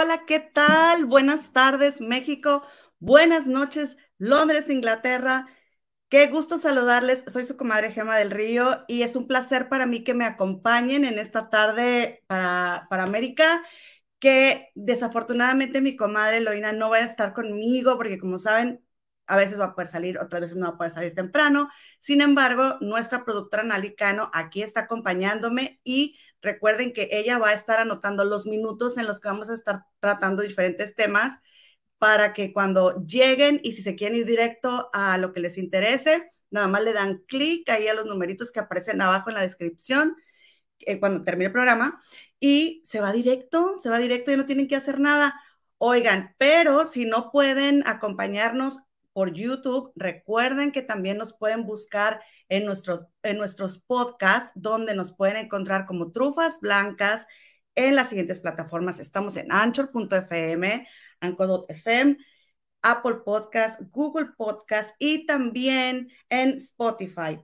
hola, ¿qué tal? Buenas tardes, México. Buenas noches, Londres, Inglaterra. Qué gusto saludarles. Soy su comadre Gema del Río y es un placer para mí que me acompañen en esta tarde para, para América, que desafortunadamente mi comadre Eloína no va a estar conmigo porque como saben, a veces va a poder salir, otras veces no va a poder salir temprano. Sin embargo, nuestra productora Nalicano aquí está acompañándome y recuerden que ella va a estar anotando los minutos en los que vamos a estar tratando diferentes temas para que cuando lleguen y si se quieren ir directo a lo que les interese, nada más le dan clic ahí a los numeritos que aparecen abajo en la descripción eh, cuando termine el programa y se va directo, se va directo y no tienen que hacer nada. Oigan, pero si no pueden acompañarnos por YouTube, recuerden que también nos pueden buscar en, nuestro, en nuestros podcasts, donde nos pueden encontrar como Trufas Blancas en las siguientes plataformas. Estamos en anchor.fm, Anchor.fm, Apple Podcast, Google Podcast y también en Spotify.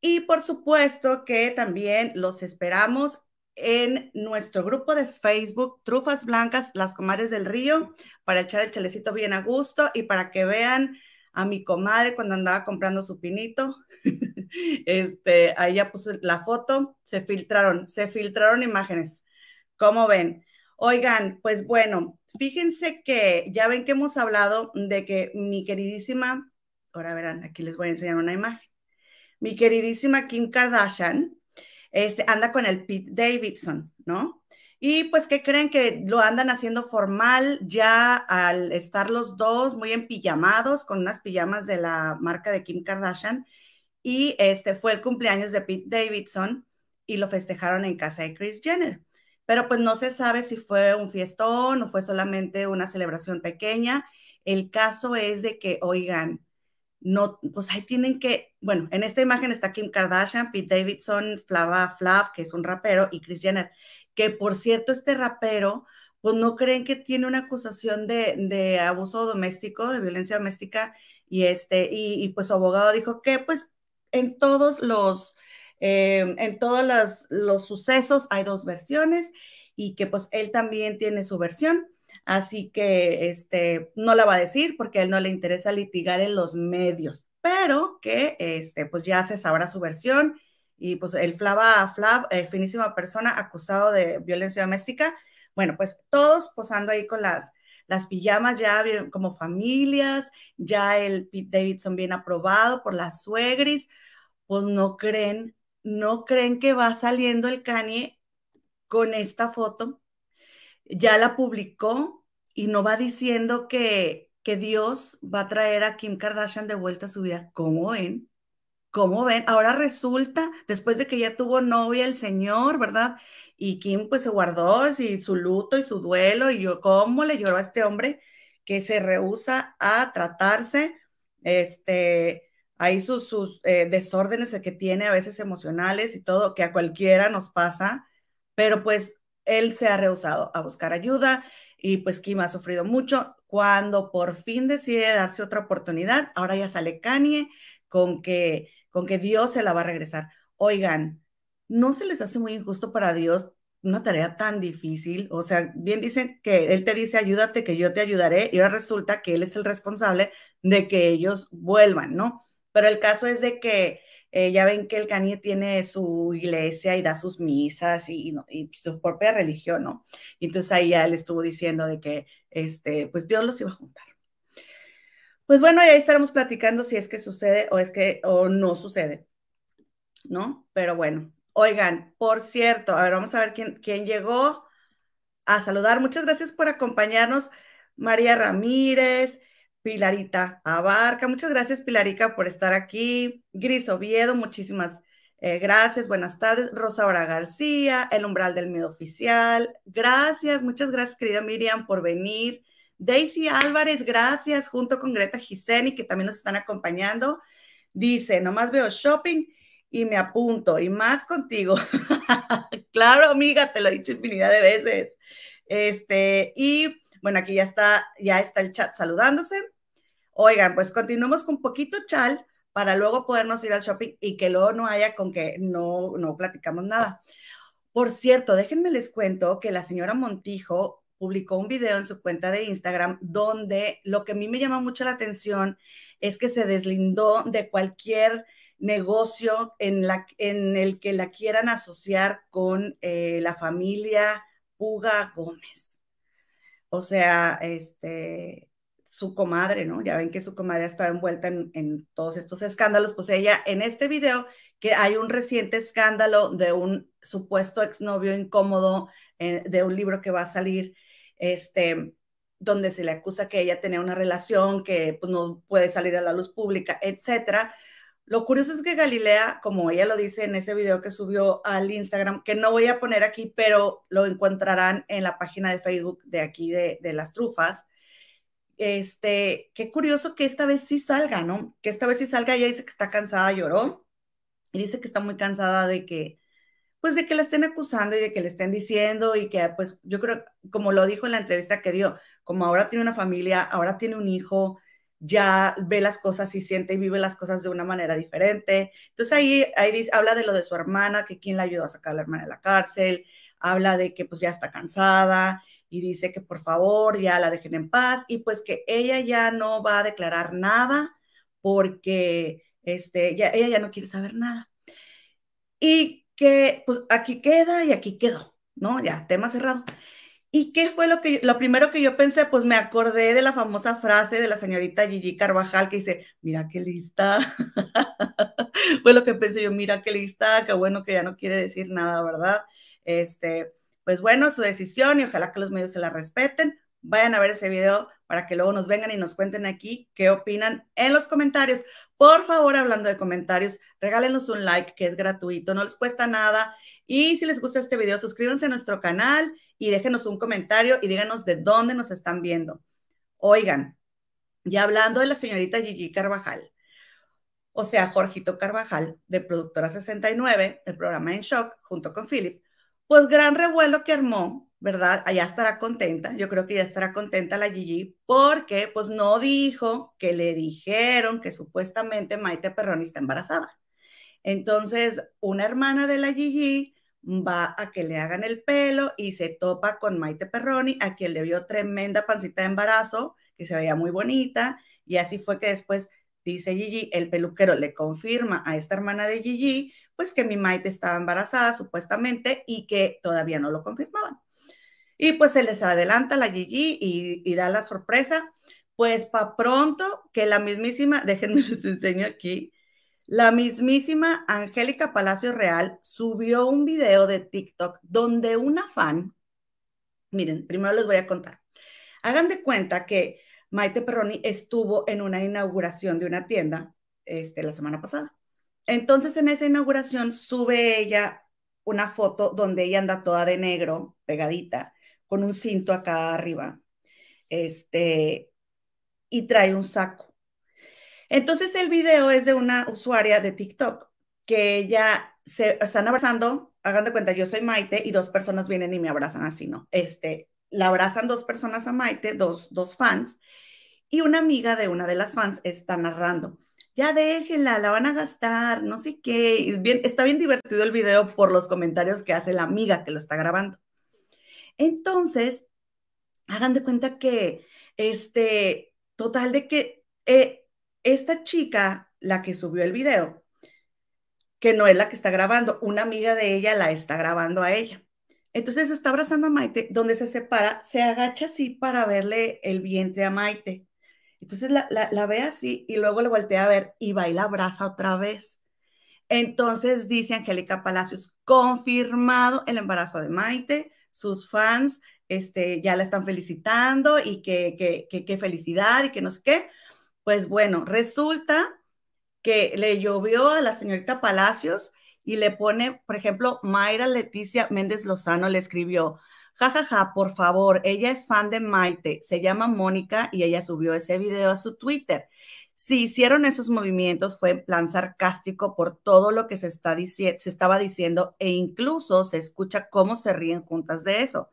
Y por supuesto que también los esperamos en nuestro grupo de Facebook, Trufas Blancas, las comadres del río, para echar el chalecito bien a gusto y para que vean a mi comadre cuando andaba comprando su pinito. este, ahí ya puse la foto, se filtraron, se filtraron imágenes. ¿Cómo ven? Oigan, pues bueno, Fíjense que ya ven que hemos hablado de que mi queridísima, ahora verán, aquí les voy a enseñar una imagen. Mi queridísima Kim Kardashian este, anda con el Pete Davidson, ¿no? Y pues que creen que lo andan haciendo formal ya al estar los dos muy empillamados con unas pijamas de la marca de Kim Kardashian. Y este fue el cumpleaños de Pete Davidson y lo festejaron en casa de Chris Jenner pero pues no se sabe si fue un fiestón o fue solamente una celebración pequeña. El caso es de que, oigan, no, pues ahí tienen que, bueno, en esta imagen está Kim Kardashian, Pete Davidson, Flava Flav, que es un rapero, y Chris Jenner, que por cierto, este rapero, pues no creen que tiene una acusación de, de abuso doméstico, de violencia doméstica, y este, y, pues su abogado dijo que pues en todos los Em, en todos los, sucesos hay dos versiones y que pues él también tiene su versión. Así que este, no la va a decir porque a él no le interesa litigar en los medios, pero que este, pues ya se sabrá su versión y pues el Flava Flav, eh, finísima persona acusado de violencia doméstica, bueno, pues todos posando ahí con las, las pijamas ya como familias, ya el Pete Davidson bien aprobado por las suegris, pues no creen ¿no creen que va saliendo el Kanye con esta foto? Ya la publicó y no va diciendo que, que Dios va a traer a Kim Kardashian de vuelta a su vida. ¿Cómo ven? ¿Cómo ven? Ahora resulta, después de que ya tuvo novia el señor, ¿verdad? Y Kim pues se guardó su luto y su duelo y yo, ¿cómo le lloró a este hombre que se rehúsa a tratarse? Este, ahí sus, sus eh, desórdenes que tiene a veces emocionales y todo, que a cualquiera nos pasa, pero pues él se ha rehusado a buscar ayuda y pues Kim ha sufrido mucho. Cuando por fin decide darse otra oportunidad, ahora ya sale Kanye con que, con que Dios se la va a regresar. Oigan, ¿no se les hace muy injusto para Dios una tarea tan difícil? O sea, bien dicen que Él te dice, ayúdate, que yo te ayudaré, y ahora resulta que Él es el responsable de que ellos vuelvan, ¿no? Pero el caso es de que eh, ya ven que el Kanye tiene su iglesia y da sus misas y, su propia religión, ¿no? Y entonces ahí ya él estuvo diciendo de que, este, pues Dios los iba a juntar. Pues bueno, ahí estaremos platicando si es que sucede o es que o no sucede, ¿no? Pero bueno, oigan, por cierto, a ver, vamos a ver quién, quién llegó a saludar. Muchas gracias por acompañarnos, María Ramírez, Pilarita Abarca. Muchas gracias, Pilarica, por estar aquí. Gris Oviedo, muchísimas eh, gracias. Buenas tardes. Rosa García, El Umbral del Miedo Oficial. Gracias, muchas gracias, querida Miriam, por venir. Daisy Álvarez, gracias, junto con Greta Giseni, que también nos están acompañando. Dice, nomás veo shopping y me apunto, y más contigo. claro, amiga, te lo he dicho infinidad de veces. Este, y bueno, aquí ya está, ya está el chat saludándose. Oigan, pues continuemos con poquito chal para luego podernos ir al shopping y que luego no haya con que no, no platicamos nada. Por cierto, déjenme les cuento que la señora Montijo publicó un video en su cuenta de Instagram donde lo que a mí me llama mucho la atención es que se deslindó de cualquier negocio en, la, en el que la quieran asociar con eh, la familia Puga Gómez. O sea, este, su comadre, ¿no? Ya ven que su comadre estaba envuelta en, todos estos escándalos, pues ella en este video, que hay un reciente escándalo de un supuesto exnovio incómodo eh, de un libro que va a salir, este, donde se le acusa que ella tenía una relación que pues, no puede salir a la luz pública, etcétera. Lo curioso es que Galilea, como ella lo dice en ese video que subió al Instagram, que no voy a poner aquí, pero lo encontrarán en la página de Facebook de aquí de, las trufas, este, qué curioso que esta vez sí salga, ¿no? Que esta vez sí salga, ella dice que está cansada, lloró, y dice que está muy cansada de que, pues de que la estén acusando y de que le estén diciendo y que, pues yo creo, como lo dijo en la entrevista que dio, como ahora tiene una familia, ahora tiene un hijo, ya ve las cosas y siente y vive las cosas de una manera diferente. Entonces ahí, ahí habla de lo de su hermana, que quien la ayudó a sacar a la hermana de la cárcel, habla de que pues ya está cansada y dice que por favor ya la dejen en paz y pues que ella ya no va a declarar nada porque este, ya, ella ya no quiere saber nada. Y que pues aquí queda y aquí quedó, ¿no? Ya, tema cerrado. ¿Y qué fue lo que lo primero que yo pensé? Pues me acordé de la famosa frase de la señorita Gigi Carvajal que dice, "Mira qué lista." fue lo que pensé yo, "Mira qué lista, qué bueno que ya no quiere decir nada, ¿verdad?" Este, pues bueno, su decisión y ojalá que los medios se la respeten. Vayan a ver ese video para que luego nos vengan y nos cuenten aquí qué opinan en los comentarios. Por favor, hablando de comentarios, regálenos un like que es gratuito, no les cuesta nada. Y si les gusta este video, suscríbanse a nuestro canal y déjenos un comentario y díganos de dónde nos están viendo. Oigan, ya hablando de la señorita Gigi Carvajal, o sea, Jorgito Carvajal, de Productora 69, el programa En Shock, junto con Philip, pues gran revuelo que armó, ¿verdad? Allá estará contenta, yo creo que ya estará contenta la Gigi, porque pues no dijo que le dijeron que supuestamente Maite Perroni está embarazada. Entonces, una hermana de la Gigi va a que le hagan el pelo y se topa con Maite Perroni, a quien le vio tremenda pancita de embarazo, que se veía muy bonita, y así fue que después dice Gigi, el peluquero le confirma a esta hermana de Gigi, pues que mi Maite estaba embarazada supuestamente y que todavía no lo confirmaban. Y pues se les adelanta la Gigi y, y da la sorpresa, pues para pronto que la mismísima, déjenme les enseño aquí, la mismísima Angélica Palacio Real subió un video de TikTok donde una fan, miren, primero les voy a contar, hagan de cuenta que Maite Perroni estuvo en una inauguración de una tienda este, la semana pasada. Entonces en esa inauguración sube ella una foto donde ella anda toda de negro, pegadita, con un cinto acá arriba, este, y trae un saco. Entonces el video es de una usuaria de TikTok que ella se están abrazando, hagan de cuenta, yo soy Maite y dos personas vienen y me abrazan así, ¿no? Este, la abrazan dos personas a Maite, dos, dos fans, y una amiga de una de las fans está narrando. Ya déjenla, la van a gastar, no sé qué. bien, está bien divertido el video por los comentarios que hace la amiga que lo está grabando. Entonces, hagan de cuenta que, este, total de que eh, esta chica, la que subió el video, que no es la que está grabando, una amiga de ella la está grabando a ella. Entonces está abrazando a Maite, donde se separa, se agacha así para verle el vientre a Maite. Entonces la, ve así y luego le voltea a ver y va y la abraza otra vez. Entonces dice Angélica Palacios, confirmado el embarazo de Maite, sus fans este, ya la están felicitando y que, que, que felicidad y que no sé qué. Pues bueno, resulta que le llovió a la señorita Palacios y le pone, por ejemplo, Mayra Leticia Méndez Lozano le escribió, jajaja, ja, ja, por favor, ella es fan de Maite, se llama Mónica y ella subió ese video a su Twitter. Si hicieron esos movimientos fue en plan sarcástico por todo lo que se, está se estaba diciendo e incluso se escucha cómo se ríen juntas de eso.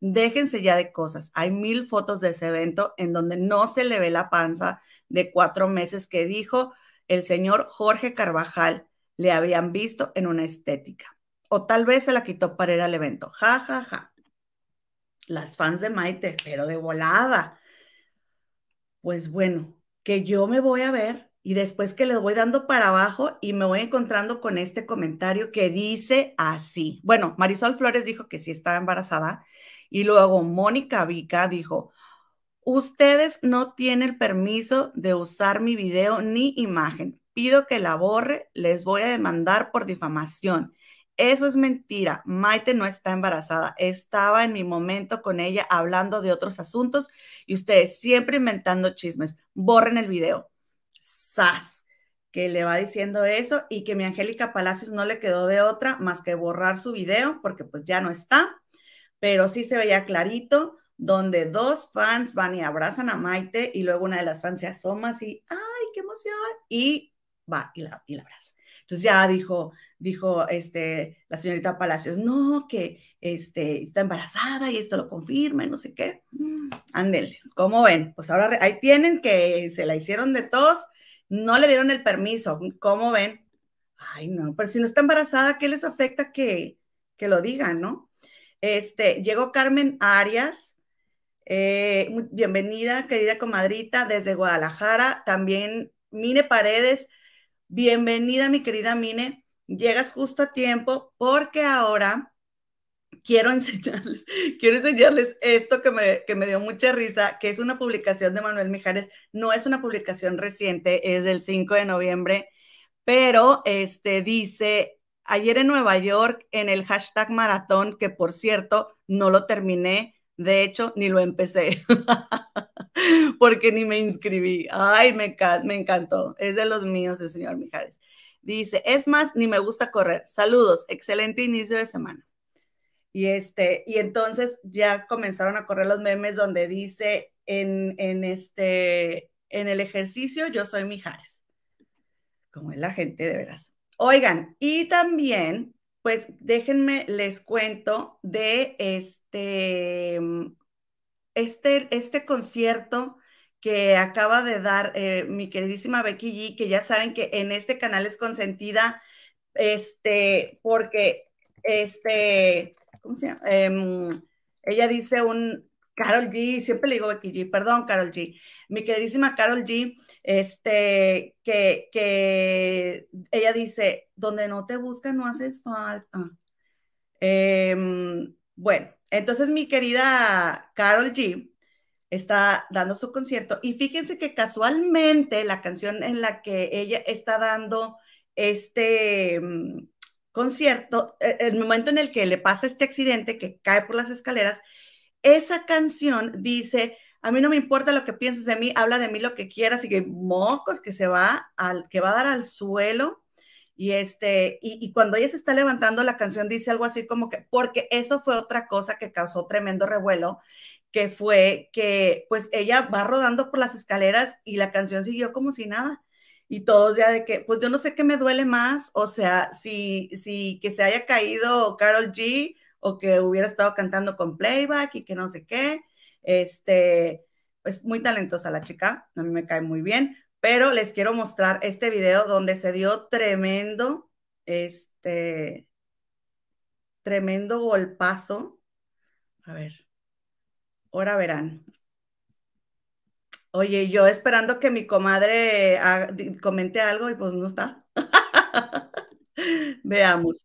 Déjense ya de cosas. Hay mil fotos de ese evento en donde no se le ve la panza de cuatro meses que dijo el señor Jorge Carvajal le habían visto en una estética. O tal vez se la quitó para ir al evento. Ja, ja, ja. las fans de Maite, pero de volada. Pues bueno, que yo me voy a ver y después que le voy dando para abajo y me voy encontrando con este comentario que dice así. Bueno, Marisol Flores dijo que sí estaba embarazada y luego Mónica Vica dijo, ustedes no tienen permiso de usar mi video ni imagen. Pido que la borre, les voy a demandar por difamación. Eso es mentira. Maite no está embarazada. Estaba en mi momento con ella hablando de otros asuntos y ustedes siempre inventando chismes. Borren el video. Sas, que le va diciendo eso y que mi Angélica Palacios no le quedó de otra más que borrar su video porque pues ya no está, pero sí se veía clarito donde dos fans van y abrazan a Maite y luego una de las fans se asoma así, ¡ay, qué emoción! Y va y la, y la abraza. Entonces ya dijo, dijo este, la señorita Palacios, no, que este, está embarazada y esto lo confirma y no sé qué. Mm, ándeles, ¿cómo ven? Pues ahora ahí tienen que se la hicieron de todos, no le dieron el permiso, ¿cómo ven? Ay, no, pero si no está embarazada, ¿qué les afecta que, que lo digan, no? Este, llegó Carmen Arias, eh, bienvenida, querida comadrita, desde Guadalajara. También Mine Paredes, Bienvenida, mi querida Mine. Llegas justo a tiempo porque ahora quiero enseñarles, quiero enseñarles esto que me, que me dio mucha risa, que es una publicación de Manuel Mijares. No es una publicación reciente, es del 5 de noviembre, pero este dice, ayer en Nueva York, en el hashtag maratón, que por cierto, no lo terminé, de hecho, ni lo empecé. porque ni me inscribí. Ay, me, me encantó. Es de los míos el señor Mijares. Dice, es más, ni me gusta correr. Saludos, excelente inicio de semana. Y, este, y entonces ya comenzaron a correr los memes donde dice en, en, este, en el ejercicio yo soy Mijares. Como es la gente de veras. Oigan, y también, pues déjenme, les cuento de este este, este concierto que acaba de dar eh, mi queridísima Becky G, que ya saben que en este canal es consentida, este, porque, este, ¿cómo se llama? Em, ella dice un, Carol G, siempre le digo Becky G, perdón, Carol G, mi queridísima Carol G, este, que, que ella dice, donde no te buscan no haces falta. Em, bueno, entonces, mi querida Carol G está dando su concierto y fíjense que casualmente la canción en la que ella está dando este mm, concierto, e, el momento en el que le pasa este accidente que cae por las escaleras, esa canción dice, a mí no me importa lo que pienses de mí, habla de mí lo que quieras y que mocos que se va al que va a dar al suelo y, este, y, cuando ella se está levantando, la canción dice algo así como que, porque eso fue otra cosa que causó tremendo revuelo, que fue que pues ella va rodando por las escaleras y la canción siguió como si nada. Y todos ya de que, pues yo no sé qué me duele más, o sea, si, si que se haya caído Carol G o que hubiera estado cantando con playback y que no sé qué, este, pues muy talentosa la chica, a mí me cae muy bien, pero les quiero mostrar este video donde se dio tremendo, este, tremendo golpazo. A ver, ahora verán. Oye, yo esperando que mi comadre comente algo y pues no está. Veamos.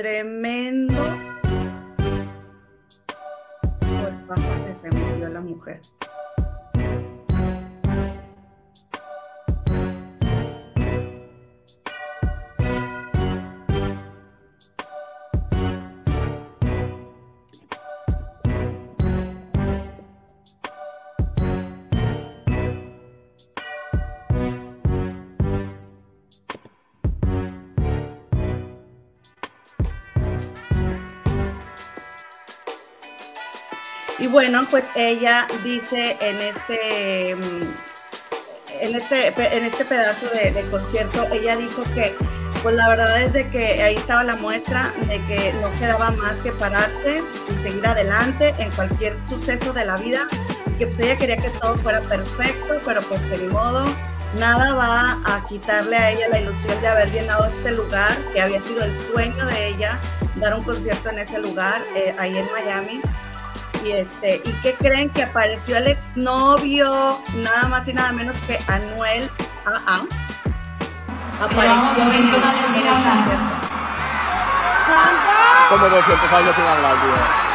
Tremendo por paso que se murió la mujer. Bueno, pues ella dice en este, mm, en este, en este pedazo de, concierto, ella dijo que pues la verdad es de que ahí estaba la muestra de que no quedaba más que pararse y seguir adelante en cualquier suceso de la vida, que pues ella quería que todo fuera perfecto, pero pues de modo, nada va a quitarle a ella la ilusión de haber llenado este lugar, que había sido el sueño de ella, dar un concierto en ese lugar, eh, ahí en Miami. Y, este, ¿Y qué creen? Que apareció el exnovio, nada más y nada menos que Anuel AA. Apareció 200 años sin hablar. Como 200 años sin hablar, tío.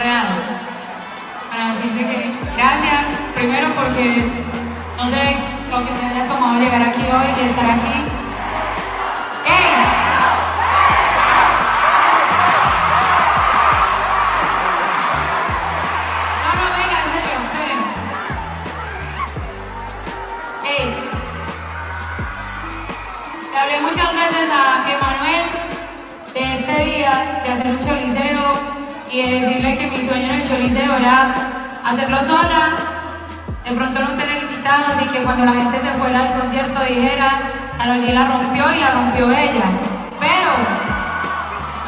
real para decirte que gracias, primero porque no sé lo que te haya tomado llegar aquí hoy y estar aquí. G la rompió y la rompió ella. Pero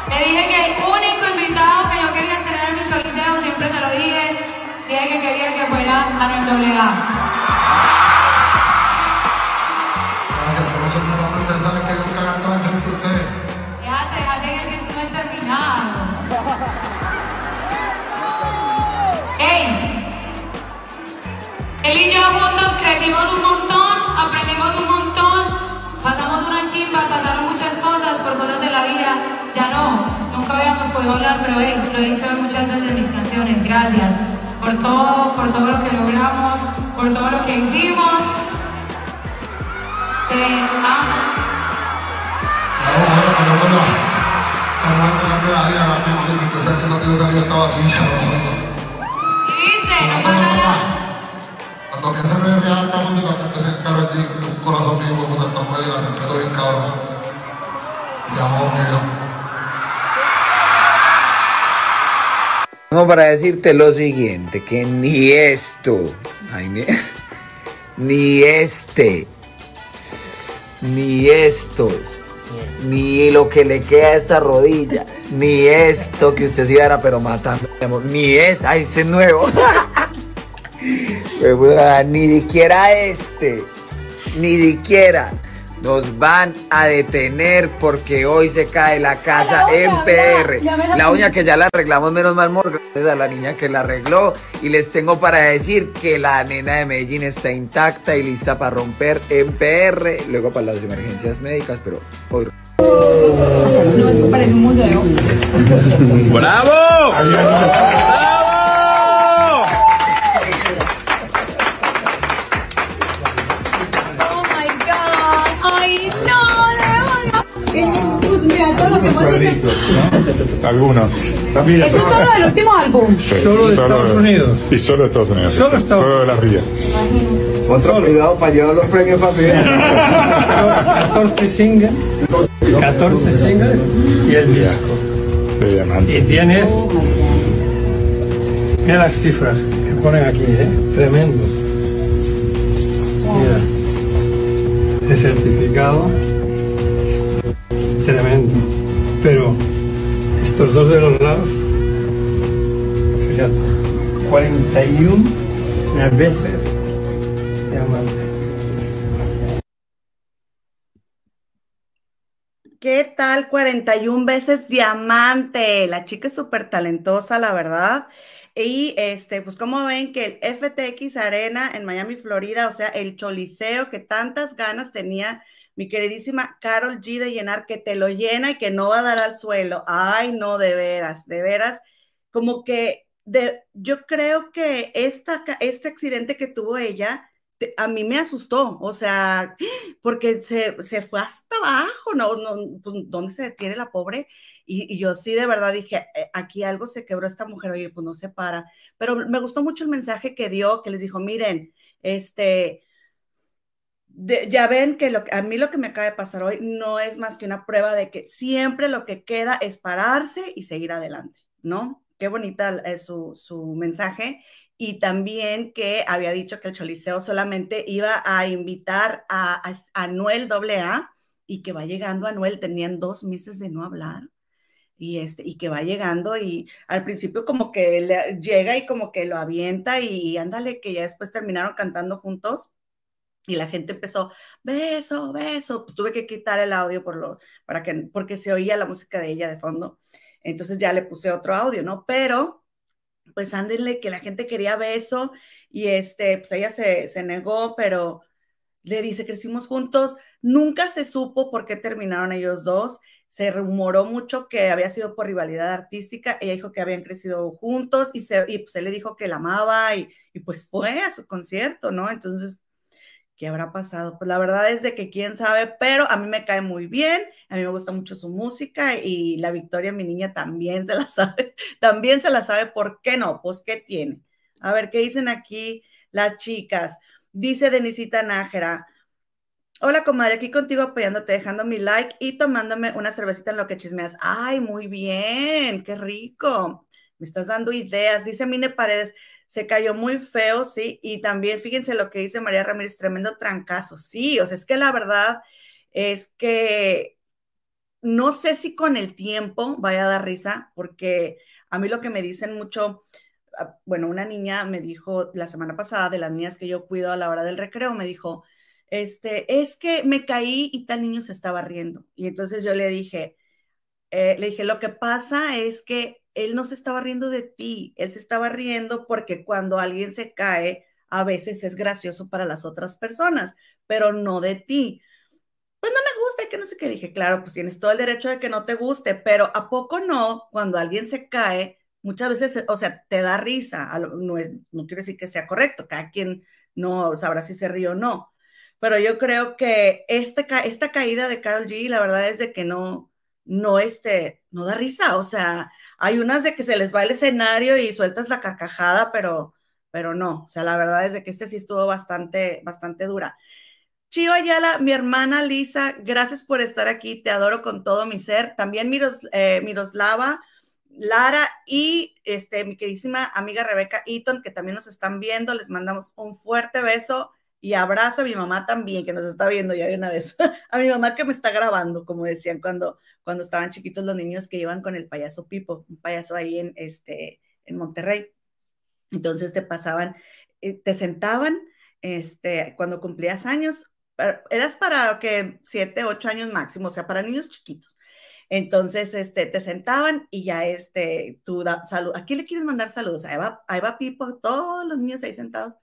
le dije que el único invitado que yo quería tener en mi Choliseo, siempre se lo dije, dije que quería que fuera Manuel AA. Gracias, pero eso no ustedes saben que nunca canto enfrente de ustedes. Déjate, déjate que si no he terminado. ¡Ey! Él y yo juntos crecimos pero hey, lo he dicho en muchas veces en mis canciones. Gracias por todo, por todo lo que logramos, por todo lo que hicimos. Eh, ah, la la que que y. Cuando piensa en el real cabrón, también pensé en Karol G, un corazón mío, como te están peleando, respeto bien cabrón. Y amor mío. Tengo para decirte lo siguiente, que ni esto, ay, ni, ni este, ni estos, ni lo que le queda a esa rodilla, ni esto que usted se iba pero matando, ni es, ay, ese es nuevo. Pues, ni siquiera este, ni siquiera nos van a detener porque hoy se cae la casa la en uña, PR. ya, ya me la uña que ya la arreglamos menos mal, amor, gracias a la niña que la arregló. Y les tengo para decir que la nena de Medellín está intacta y lista para romper en PR, luego para las emergencias médicas, pero hoy No, eso parece un museo. ¡Bravo! Que hemos hecho. Algunos. Eso es solo del último álbum. Solo de Estados Unidos. Y solo de Estados Unidos. Solo Estados Solo de la RIA. Otro privado para llevar los premios para 14 singles. 14 singles y el disco. De Y diamante. tienes. Mira las cifras que ponen aquí, ¿eh? Tremendo. Mira. El certificado. Pero estos dos de los lados. Fíjate. 41 veces diamante. ¿Qué tal? 41 veces diamante. La chica es súper talentosa, la verdad. Y este, pues como ven que el FTX Arena en Miami, Florida, o sea, el choliseo que tantas ganas tenía mi queridísima Carol G de llenar, que te lo llena y que no va a dar al suelo. Ay, no, de veras, de veras. Como que de, yo creo que esta, este accidente que tuvo ella te- a mí me asustó, o sea, porque se, se fue hasta abajo, ¿no? no pues, ¿Dónde se detiene la pobre? Y, y yo sí de verdad dije, "Eh, aquí algo se quebró esta mujer, oye, pues no se para. Pero me gustó mucho el mensaje que dio, que les dijo, miren, este, de- ya ven que lo, a mí lo que me acaba de pasar hoy no es más que una prueba de que siempre lo que queda es pararse y seguir adelante, ¿no? Qué bonita es su, su mensaje. Y también que había dicho que el Choliseo solamente iba a invitar a, a Anuel AA y que va llegando Anuel, tenían dos meses de no hablar. y, este, y que va llegando y al principio como que le, llega y como que lo avienta y ándale, que ya después terminaron cantando juntos y la gente empezó, beso, beso, pues tuve que quitar el audio por lo, para que, porque se oía la música de ella de fondo, entonces ya le puse otro audio, ¿no? Pero, pues ándale, que la gente quería beso y este, pues ella se, se negó, pero le dice, crecimos juntos, nunca se supo por qué terminaron ellos dos, se rumoró mucho que había sido por rivalidad artística, ella dijo que habían crecido juntos y, se, y pues le dijo que la amaba y, y pues fue a su concierto, ¿no? Entonces, ¿qué habrá pasado? Pues la verdad es de que quién sabe, pero a mí me cae muy bien, a mí me gusta mucho su música y la Victoria, mi niña, también se la sabe, también se la sabe, ¿por qué no? Pues, ¿qué tiene? A ver, ¿qué dicen aquí las chicas? Dice Denisita Nájera, Hola, comadre, aquí contigo apoyándote, dejando mi like y tomándome una cervecita en lo que chismeas. Ay, muy bien, qué rico. Me estás dando ideas. Dice Mine Paredes, se cayó muy feo, sí. Y también fíjense lo que dice María Ramírez, tremendo trancazo. Sí, o sea, es que la verdad es que no sé si con el tiempo vaya a dar risa, porque a mí lo que me dicen mucho, ah, bueno, una niña me dijo la semana pasada de las niñas que yo cuido a la hora del recreo, me dijo, este, es que me caí y tal niño se estaba riendo. Y entonces yo le dije, eh, le dije, lo que pasa es que él no se estaba riendo de ti, él se estaba riendo porque cuando alguien se cae, a veces es gracioso para las otras personas, pero no de ti. Pues no me gusta, que no sé qué dije, claro, pues tienes todo el derecho de que no te guste, pero ¿a poco no? Cuando alguien se cae, muchas veces, o sea, te da risa, no, es, quiero decir que sea correcto, cada quien no sabrá si se ríe o no, pero yo creo que esta, esta caída de Carol G, la verdad es de que no, no, este, no da risa, o sea, hay unas de que se les va el escenario y sueltas la carcajada, pero, pero no, o sea, la verdad es de que este sí estuvo bastante, bastante dura. Chio Ayala, mi hermana Lisa, gracias por estar aquí, te adoro con todo mi ser. También Miros, eh, Miroslava, Lara y este, mi queridísima amiga Rebeca Eaton, que también nos están viendo, les mandamos un fuerte beso y abrazo a mi mamá también, que nos está viendo ya de una vez, a mi mamá que me está grabando, como decían cuando, cuando estaban chiquitos los niños que iban con el payaso Pipo, un payaso ahí en, este, en Monterrey. Entonces te pasaban, eh, te sentaban, este, cuando cumplías años, eras para que siete, ocho años máximo, o sea, para niños chiquitos. Entonces, este, te sentaban y ya, este, tú da salud. ¿A quién le quieres mandar saludos? Ahí va, ahí va Pipo, todos los niños ahí sentados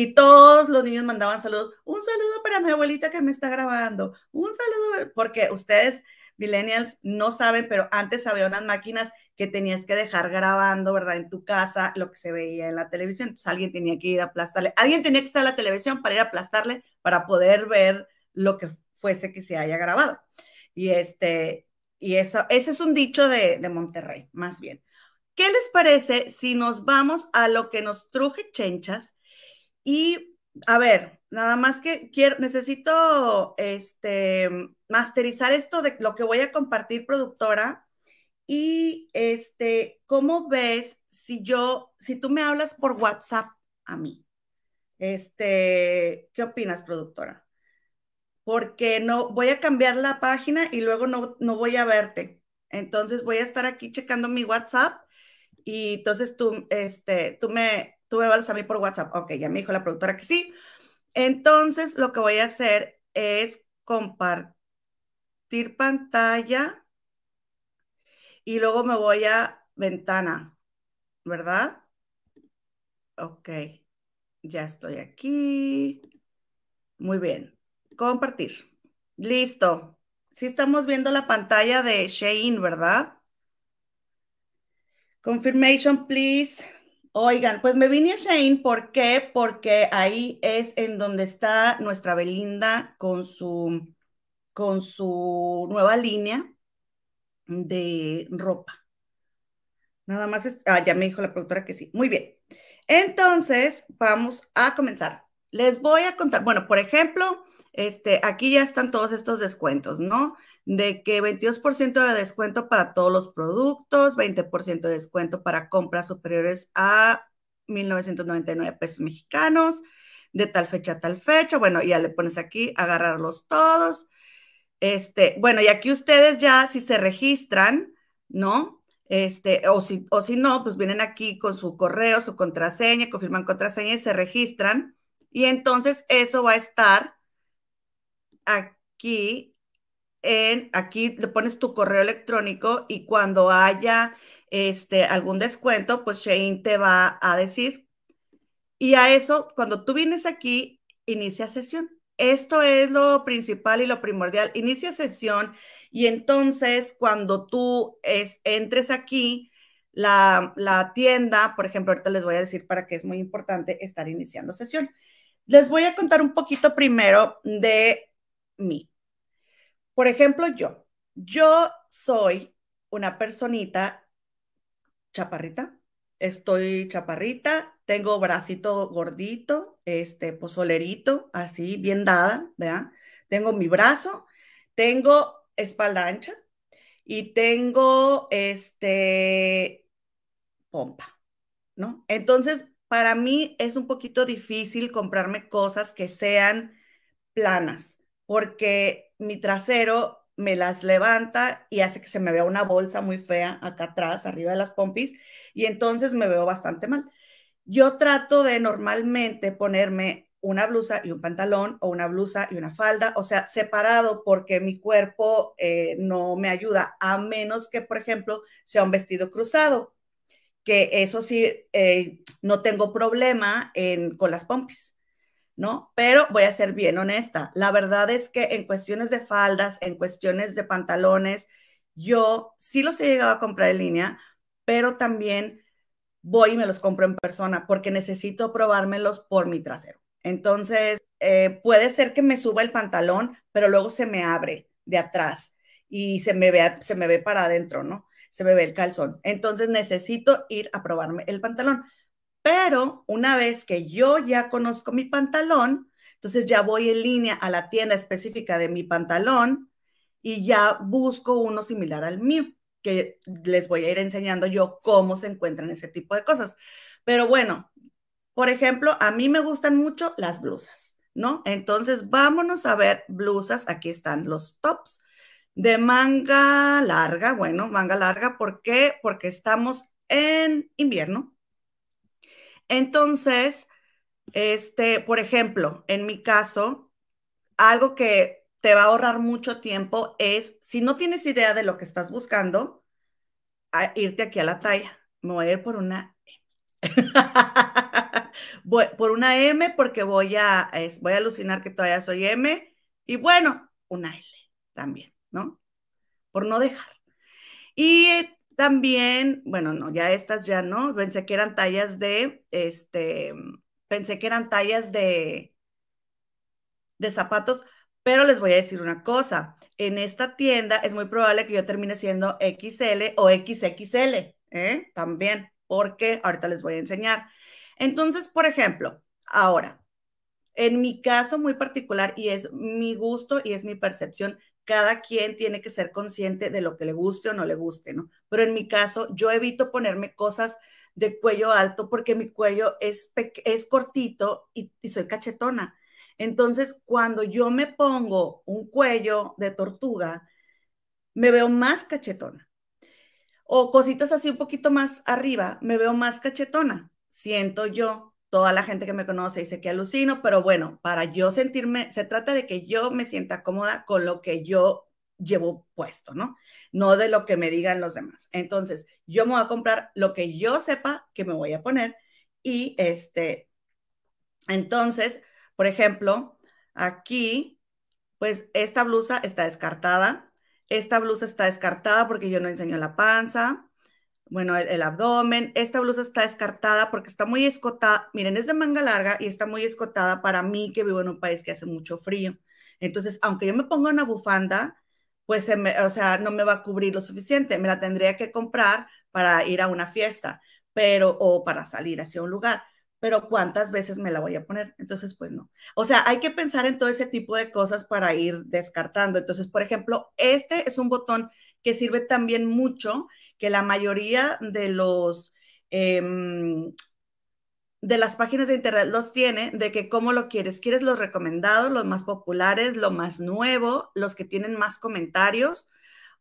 y todos los niños mandaban saludos. Un saludo para mi abuelita que me está grabando. Un saludo, porque ustedes, millennials, no saben, pero antes había unas máquinas que tenías que dejar grabando, ¿verdad? En tu casa, lo que se veía en la televisión. Entonces alguien tenía que ir a aplastarle. Alguien tenía que estar en la televisión para ir a aplastarle para poder ver lo que fuese que se haya grabado. Y este, y eso, ese es un dicho de, de Monterrey, más bien. ¿Qué les parece si nos vamos a lo que nos truje chenchas? Y a ver, nada más que quiero, necesito este, masterizar esto de lo que voy a compartir, productora. Y este, ¿cómo ves si yo, si tú me hablas por WhatsApp a mí? Este, ¿qué opinas, productora? Porque no voy a cambiar la página y luego no, no voy a verte. Entonces voy a estar aquí checando mi WhatsApp y entonces tú, este, tú me, tú me hablas a mí por WhatsApp. Ok, ya me dijo la productora que sí. Entonces, lo que voy a hacer es compartir pantalla y luego me voy a ventana, ¿verdad? Ok, ya estoy aquí. Muy bien. Compartir. Listo. Sí estamos viendo la pantalla de Shane, ¿verdad? Confirmation, please. Oigan, pues me vine a Shane, ¿por qué? Porque ahí es en donde está nuestra Belinda con su, con su nueva línea de ropa. Nada más, es, ah, ya me dijo la productora que sí. Muy bien. Entonces, vamos a comenzar. Les voy a contar, bueno, por ejemplo, este, aquí ya están todos estos descuentos, ¿no? De que 22% de descuento para todos los productos, 20% de descuento para compras superiores a 1.999 pesos mexicanos, de tal fecha a tal fecha. Bueno, ya le pones aquí, agarrarlos todos. Este, bueno, y aquí ustedes ya, si se registran, ¿no? Este, o si, o si no, pues vienen aquí con su correo, su contraseña, confirman contraseña y se registran. Y entonces eso va a estar aquí en, aquí le pones tu correo electrónico y cuando haya este, algún descuento, pues Shane te va a decir. Y a eso, cuando tú vienes aquí, inicia sesión. Esto es lo principal y lo primordial. Inicia sesión y entonces cuando tú es, entres aquí, la, la tienda, por ejemplo, ahorita les voy a decir para qué es muy importante estar iniciando sesión. Les voy a contar un poquito primero de mí. Por ejemplo, yo, yo soy una personita chaparrita, estoy chaparrita, tengo bracito gordito, este pozolerito, así, bien dada, ¿verdad? Tengo mi brazo, tengo espalda ancha y tengo este pompa, ¿no? Entonces, para mí es un poquito difícil comprarme cosas que sean planas, porque mi trasero me las levanta y hace que se me vea una bolsa muy fea acá atrás, arriba de las pompis, y entonces me veo bastante mal. Yo trato de normalmente ponerme una blusa y un pantalón o una blusa y una falda, o sea, separado porque mi cuerpo eh, no me ayuda, a menos que, por ejemplo, sea un vestido cruzado, que eso sí, eh, no tengo problema con las pompis. ¿No? Pero voy a ser bien honesta. La verdad es que en cuestiones de faldas, en cuestiones de pantalones, yo sí los he llegado a comprar en línea, pero también voy y me los compro en persona porque necesito probármelos por mi trasero. Entonces, eh, puede ser que me suba el pantalón, pero luego se me abre de atrás y se me ve, se me ve para adentro, ¿no? Se me ve el calzón. Entonces, necesito ir a probarme el pantalón. Pero una vez que yo ya conozco mi pantalón, entonces ya voy en línea a la tienda específica de mi pantalón y ya busco uno similar al mío, que les voy a ir enseñando yo cómo se encuentran ese tipo de cosas. Pero bueno, por ejemplo, a mí me gustan mucho las blusas, ¿no? Entonces vámonos a ver blusas. Aquí están los tops de manga larga. Bueno, manga larga, ¿por qué? Porque estamos en invierno. Entonces, este, por ejemplo, en mi caso, algo que te va a ahorrar mucho tiempo es, si no tienes idea de lo que estás buscando, irte aquí a la talla. Me voy a ir por una voy, por una M porque voy a, voy a alucinar que todavía soy M y bueno, una L también, ¿no? Por no dejar. Y también, bueno, no, ya estas ya no, pensé que eran tallas de, este, pensé que eran tallas de, de zapatos, pero les voy a decir una cosa, en esta tienda es muy probable que yo termine siendo XL o XXL, ¿eh? También, porque ahorita les voy a enseñar. Entonces, por ejemplo, ahora, en mi caso muy particular, y es mi gusto y es mi percepción, cada quien tiene que ser consciente de lo que le guste o no le guste, ¿no? Pero en mi caso, yo evito ponerme cosas de cuello alto porque mi cuello es, es cortito y, y soy cachetona. Entonces, cuando yo me pongo un cuello de tortuga, me veo más cachetona. O cositas así un poquito más arriba, me veo más cachetona, siento yo toda la gente que me conoce dice que alucino, pero bueno, para yo sentirme, se trata de que yo me sienta cómoda con lo que yo llevo puesto, ¿no? No de lo que me digan los demás. Entonces, yo me voy a comprar lo que yo sepa que me voy a poner y este, entonces, por ejemplo, aquí, pues esta blusa está descartada. Esta blusa está descartada porque yo no enseño la panza bueno, el, abdomen. Esta blusa está descartada porque está muy escotada. Miren, es de manga larga y está muy escotada para mí que vivo en un país que hace mucho frío. Entonces, aunque yo me ponga una bufanda, pues, me, o sea, no me va a cubrir lo suficiente. Me la tendría que comprar para ir a una fiesta, pero, o para salir hacia un lugar. Pero ¿cuántas veces me la voy a poner? Entonces, pues no. O sea, hay que pensar en todo ese tipo de cosas para ir descartando. Entonces, por ejemplo, este es un botón que sirve también mucho que la mayoría de los... Em, de las páginas de internet los tiene, de que cómo lo quieres. ¿Quieres los recomendados, los más populares, lo más nuevo, los que tienen más comentarios?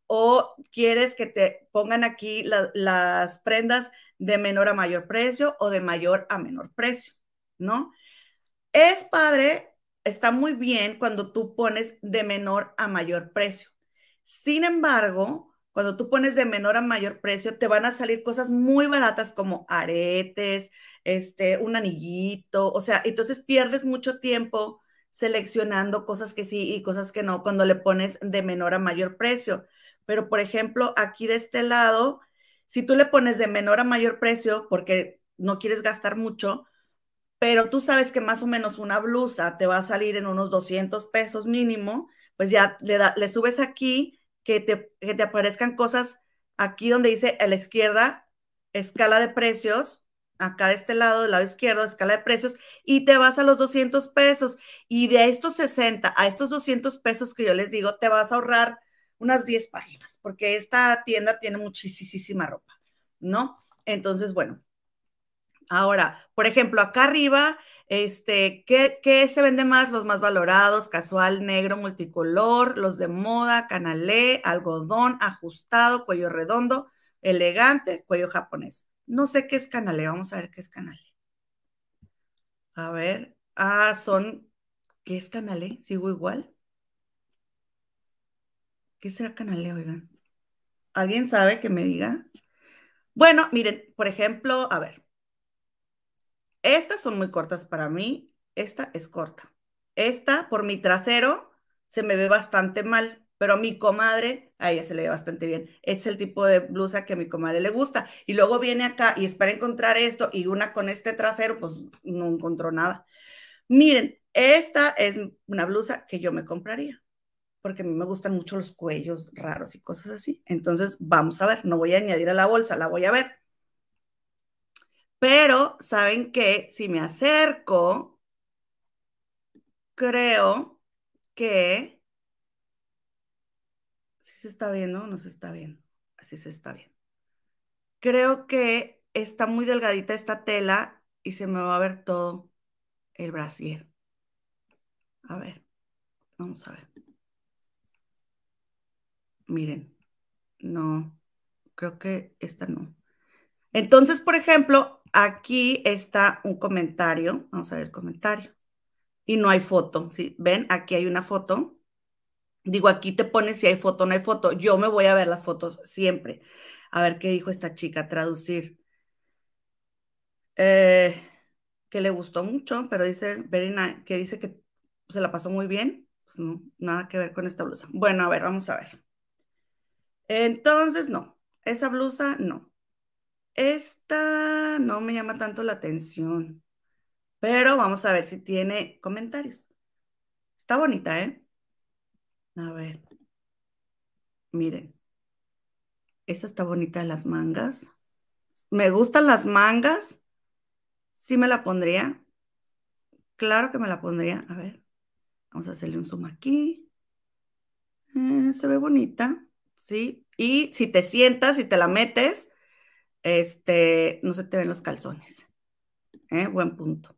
o quieres que te pongan aquí las prendas de menor a mayor precio o de mayor a menor precio, ¿no? Es padre, está muy bien cuando tú pones de menor a mayor precio. Sin embargo, cuando tú pones de menor a mayor precio, te van a salir cosas muy baratas como aretes, este, un anillito, o sea, entonces pierdes mucho tiempo seleccionando cosas que sí y cosas que no cuando le pones de menor a mayor precio. Pero, por ejemplo, aquí de este lado, si tú le pones de menor a mayor precio porque no quieres gastar mucho, pero tú sabes que más o menos una blusa te va a salir en unos 200 pesos mínimo, pues ya le, le subes aquí que te, que te aparezcan cosas aquí donde dice a la izquierda, escala de precios, acá de este lado, del lado izquierdo, escala de precios, y te vas a los 200 pesos. Y de estos 60 a estos 200 pesos que yo les digo, te vas a ahorrar unas 10 páginas, porque esta tienda tiene muchísima ropa, ¿no? Entonces, bueno. Ahora, por ejemplo, acá arriba, este, ¿qué, ¿qué, se vende más? Los más valorados, casual, negro, multicolor, los de moda, canalé, algodón, ajustado, cuello redondo, elegante, cuello japonés. No sé qué es canalé, vamos a ver qué es canalé. A ver, ah, son, ¿qué es canalé? ¿Sigo igual? ¿Qué será canalé, oigan? ¿Alguien sabe que me diga? Bueno, miren, por ejemplo, a ver. Estas son muy cortas para mí. Esta es corta. Esta, por mi trasero, se me ve bastante mal, pero a mi comadre, a ella se le ve bastante bien. es el tipo de blusa que a mi comadre le gusta. Y luego viene acá y espera encontrar esto y una con este trasero, pues no encontró nada. Miren, esta es una blusa que yo me compraría porque a mí me gustan mucho los cuellos raros y cosas así. Entonces, vamos a ver, no voy a añadir a la bolsa, la voy a ver. Pero, ¿saben qué? Si me acerco, creo que... Si se está viendo o no se está viendo. Así se está viendo. Creo que está muy delgadita esta tela y se me va a ver todo el brasier. A ver, vamos a ver. Miren, no, creo que esta no. Entonces, por ejemplo, aquí está un comentario. Vamos a ver el comentario. Y no hay foto, ¿sí? ¿Ven? Aquí hay una foto. Digo, aquí te pones si hay foto o no hay foto. Yo me voy a ver las fotos siempre. A ver qué dijo esta chica, traducir. Eh, que le gustó mucho, pero dice, Verena, que dice que se la pasó muy bien. Pues no, nada que ver con esta blusa. Bueno, a ver, vamos a ver. Entonces, no, esa blusa no. Esta no me llama tanto la atención, pero vamos a ver si tiene comentarios. Está bonita, ¿eh? A ver. Miren. Esa está bonita de las mangas. Me gustan las mangas. Sí me la pondría. Claro que me la pondría. A ver. Vamos a hacerle un zoom aquí. Eh, se ve bonita. ¿sí? Y si te sientas y te la metes, este, no se te ven los calzones. ¿eh? Buen punto.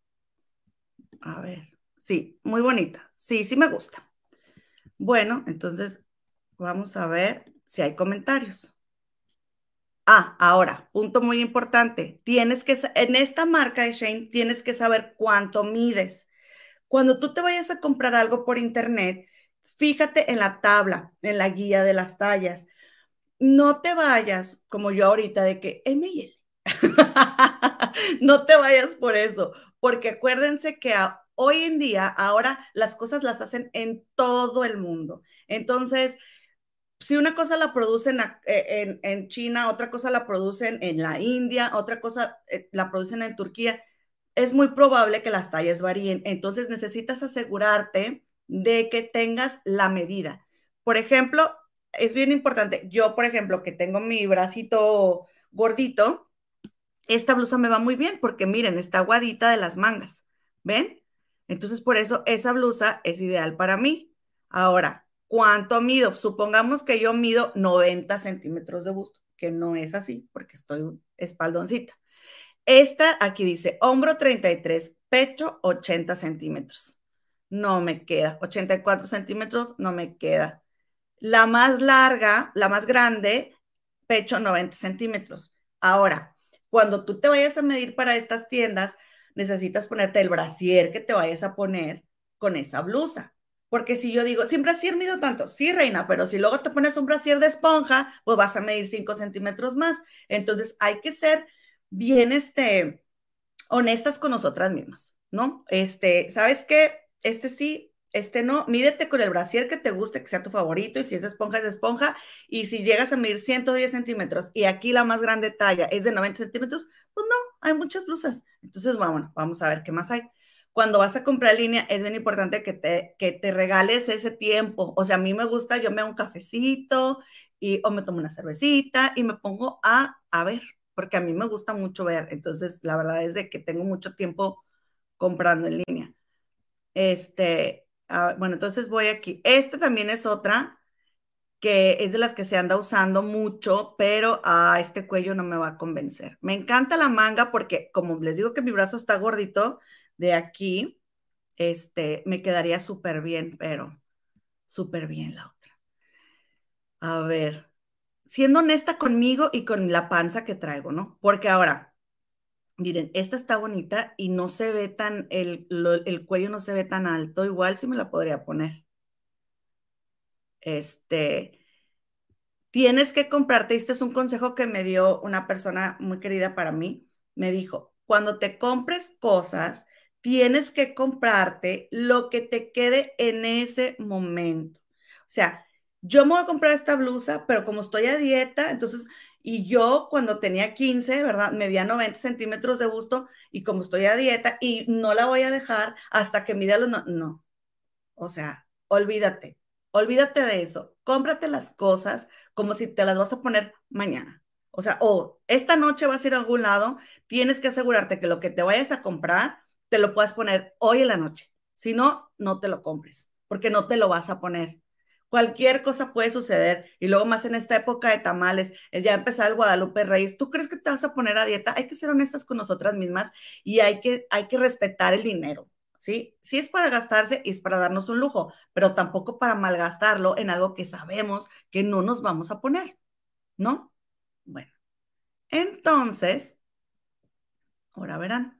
A ver, sí, muy bonita. Sí, sí me gusta. Bueno, entonces vamos a ver si hay comentarios. Ah, ahora, punto muy importante. Tienes que, en esta marca de Shane, tienes que saber cuánto mides. Cuando tú te vayas a comprar algo por internet, Fíjate en la tabla, en la guía de las tallas. No te vayas como yo ahorita de que ML. no te vayas por eso, porque acuérdense que hoy en día, ahora las cosas las hacen en todo el mundo. Entonces, si una cosa la producen eh, en, China, otra cosa la producen en la India, otra cosa eh, la producen en Turquía, es muy probable que las tallas varíen. Entonces necesitas asegurarte de que tengas la medida. Por ejemplo, es bien importante, yo, por ejemplo, que tengo mi bracito gordito, esta blusa me va muy bien porque miren, está aguadita de las mangas, ¿ven? Entonces, por eso esa blusa es ideal para mí. Ahora, ¿cuánto mido? Supongamos que yo mido 90 centímetros de busto, que no es así porque estoy espaldoncita. Esta aquí dice hombro 33, pecho 80 centímetros no me queda. 84 centímetros, no me queda. La más larga, la más grande, pecho 90 centímetros. Ahora, cuando tú te vayas a medir para estas tiendas, necesitas ponerte el brasier que te vayas a poner con esa blusa. Porque si yo digo, sin brasier mido tanto, sí, reina, pero si luego te pones un brasier de esponja, pues vas a medir 5 centímetros más. Entonces hay que ser bien este, honestas con nosotras mismas, ¿no? Este, ¿sabes qué? Este sí, este no, mídete con el brasier que te guste, que sea tu favorito, y si es esponja, es esponja, y si llegas a medir 110 centímetros y aquí la más grande talla es de 90 centímetros, pues no, hay muchas blusas. Entonces, bueno, vamos a ver qué más hay cuando vas a comprar línea es bien importante que te, que te regales ese tiempo. O sea, a mí me gusta, yo me hago un cafecito y, o me tomo una cervecita y me pongo a, a ver, porque a mí me gusta mucho ver. Entonces, la verdad es de que tengo mucho tiempo comprando en línea. Este, ah, bueno, entonces voy aquí. Esta también es otra que es de las que se anda usando mucho, pero a este cuello no me va a convencer. Me encanta la manga porque, como les digo que mi brazo está gordito, de aquí, este, me quedaría súper bien, pero súper bien la otra. A ver, siendo honesta conmigo y con la panza que traigo, ¿no? Porque ahora, miren, esta está bonita y no se ve tan, el, el cuello no se ve tan alto, igual sí me la podría poner. Este, tienes que comprarte, este es un consejo que me dio una persona muy querida para mí, me dijo, cuando te compres cosas, tienes que comprarte lo que te quede en ese momento. O sea, yo me voy a comprar esta blusa, pero como estoy a dieta, entonces, y yo cuando tenía 15, ¿verdad? Medía 90 centímetros de busto y como estoy a dieta y no la voy a dejar hasta que mida los... No, no. O sea, olvídate, olvídate de eso. Cómprate las cosas como si te las vas a poner mañana. O sea, o esta noche vas a ir a algún lado, tienes que asegurarte que lo que te vayas a comprar te lo puedes poner hoy en la noche. Si no, no te lo compres, porque no te lo vas a poner. Cualquier cosa puede suceder y luego más en esta época de tamales, eh, ya empezar el Guadalupe Reyes, ¿tú crees que te vas a poner a dieta? Hay que ser honestas con nosotras mismas y hay que, hay que respetar el dinero, ¿sí? Sí es para gastarse y es para darnos un lujo, pero tampoco para malgastarlo en algo que sabemos que no nos vamos a poner, ¿no? Bueno, entonces, ahora verán.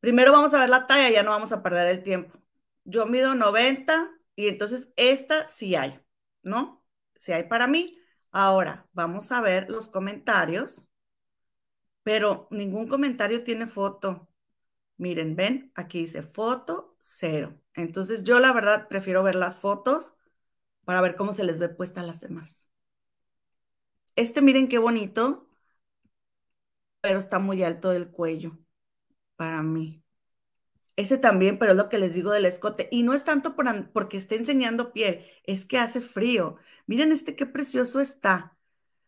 Primero vamos a ver la talla, ya no vamos a perder el tiempo. Yo mido 90 y entonces esta sí hay, ¿no? Sí hay para mí. Ahora, vamos a ver los comentarios, pero ningún comentario tiene foto. Miren, ven, aquí dice foto cero. Entonces yo la verdad prefiero ver las fotos para ver cómo se les ve puesta a las demás. Este miren qué bonito, pero está muy alto del cuello para mí. Ese también, pero es lo que les digo del escote. Y no es tanto por, porque esté enseñando piel, es que hace frío. Miren este qué precioso está.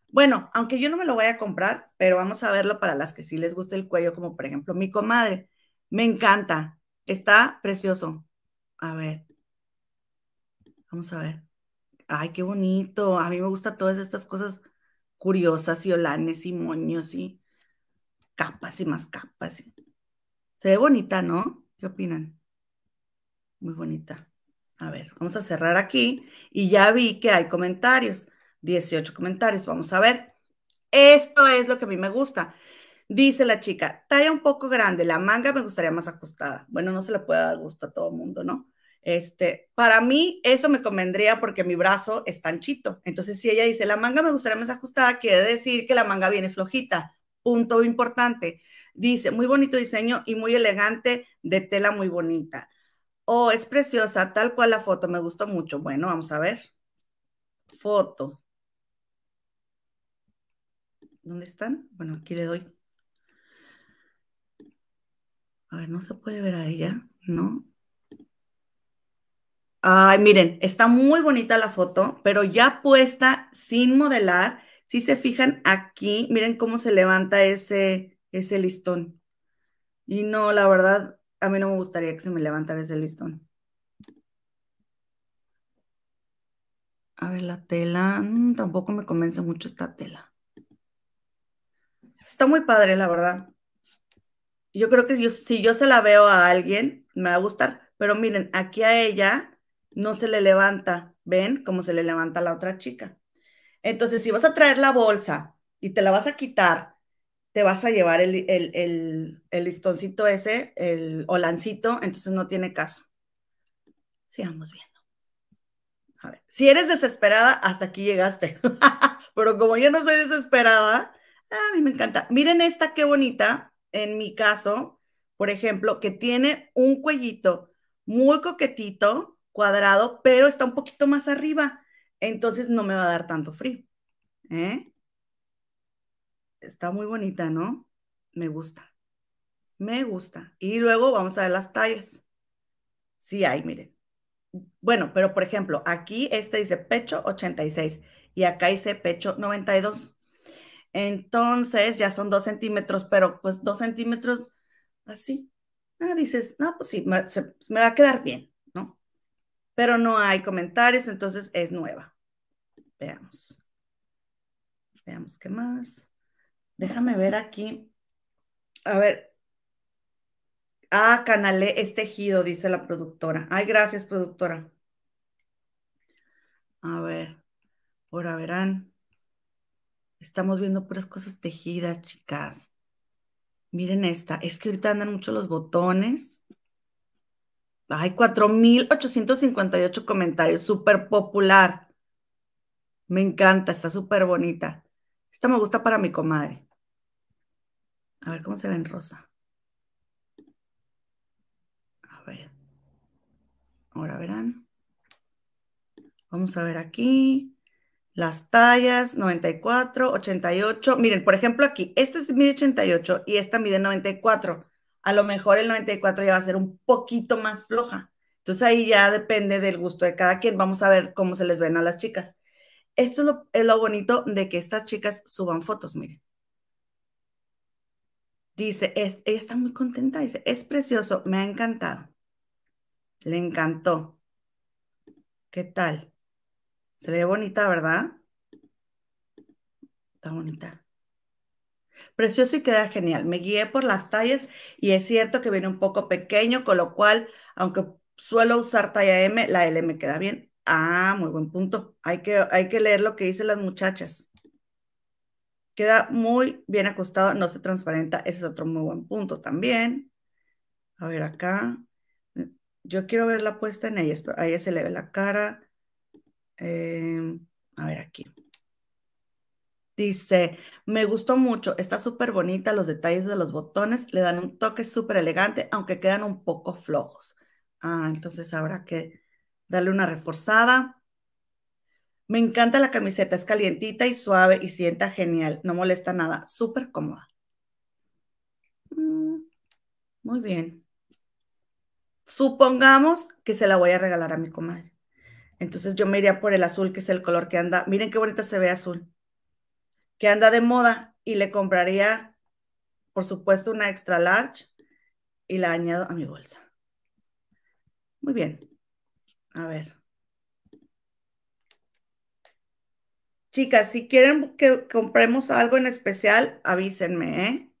Bueno, aunque yo no me lo voy a comprar, pero vamos a verlo para las que sí les gusta el cuello, como por ejemplo mi comadre. Me encanta. Está precioso. A ver. Vamos a ver. Ay, qué bonito. A mí me gustan todas estas cosas curiosas y olanes y moños y capas y más capas. Se ve bonita, ¿no? ¿Qué opinan? Muy bonita. A ver, vamos a cerrar aquí y ya vi que hay comentarios. 18 comentarios, vamos a ver. Esto es lo que a mí me gusta. Dice la chica, talla un poco grande, la manga me gustaría más ajustada. Bueno, no se le puede dar gusto a todo mundo, ¿no? Este, para mí eso me convendría porque mi brazo es anchito. Entonces, si ella dice, la manga me gustaría más ajustada, quiere decir que la manga viene flojita. Punto importante. Dice, muy bonito diseño y muy elegante, de tela muy bonita. Oh, es preciosa, tal cual la foto, me gustó mucho. Bueno, vamos a ver. Foto. ¿Dónde están? Bueno, aquí le doy. A ver, no se puede ver a ella, ¿no? Ay, miren, está muy bonita la foto, pero ya puesta sin modelar. Si se fijan aquí, miren cómo se levanta ese, ese listón. Y no, la verdad, a mí no me gustaría que se me levantara ese listón. A ver, la tela, mm, tampoco me convence mucho esta tela. Está muy padre, la verdad. Yo creo que si yo se la veo a alguien, me va a gustar. Pero miren, aquí a ella no se le levanta, ¿ven? Como se le levanta a la otra chica. Entonces, si vas a traer la bolsa y te la vas a quitar, te vas a llevar el, listoncito ese, el holancito, entonces no tiene caso. Sigamos viendo. A ver, si eres desesperada, hasta aquí llegaste. Pero como yo no soy desesperada, a mí me encanta. Miren esta qué bonita, en mi caso, por ejemplo, que tiene un cuellito muy coquetito, cuadrado, pero está un poquito más arriba. Entonces no me va a dar tanto frío. ¿eh? Está muy bonita, ¿no? Me gusta. Me gusta. Y luego vamos a ver las tallas. Sí hay, miren. Bueno, pero por ejemplo, aquí este dice pecho 86 y acá dice pecho 92. Entonces ya son dos centímetros, pero pues dos centímetros así. Ah, dices, no, pues sí, me, me va a quedar bien, ¿no? Pero no hay comentarios, entonces es nueva. Veamos. Veamos qué más. Déjame ver aquí. A ver. Ah, Canalé es tejido, dice la productora. Ay, gracias, productora. A ver, ahora verán. Estamos viendo puras cosas tejidas, chicas. Miren esta. Es que ahorita andan mucho los botones. Ay, 4,858 comentarios. Súper popular. Me encanta, está súper bonita. Esta me gusta para mi comadre. A ver cómo se ve en rosa. A ver. Ahora verán. Vamos a ver aquí. Las tallas, 94, 88. Miren, por ejemplo, aquí, este es mide 88 y esta mide 94. A lo mejor el 94 ya va a ser un poquito más floja. Entonces ahí ya depende del gusto de cada quien. Vamos a ver cómo se les ven a las chicas. Esto es lo, bonito de que estas chicas suban fotos, miren. Dice, ella está muy contenta, dice, es precioso, me ha encantado. Le encantó. ¿Qué tal? Se ve bonita, ¿verdad? Está bonita. Precioso y queda genial. Me guié por las tallas y es cierto que viene un poco pequeño, con lo cual, aunque suelo usar talla M, la L me queda bien. Ah, muy buen punto. Hay que, hay que leer lo que dicen las muchachas. Queda muy bien acostado, no se transparenta. Ese es otro muy buen punto también. A ver acá. Yo quiero ver la puesta en ella. Ahí se le ve la cara. Em, a ver aquí. Dice, me gustó mucho, está súper bonita, los detalles de los botones le dan un toque súper elegante, aunque quedan un poco flojos. Ah, entonces habrá que darle una reforzada. Me encanta la camiseta, es calientita y suave y sienta genial, no molesta nada, súper cómoda. Mm, muy bien. Supongamos que se la voy a regalar a mi comadre. Entonces yo me iría por el azul, que es el color que anda. Miren qué bonita se ve azul. Que anda de moda y le compraría, por supuesto, una extra large y la añado a mi bolsa. Muy bien. A ver. Chicas, si quieren que compremos algo en especial, avísenme, ¿eh?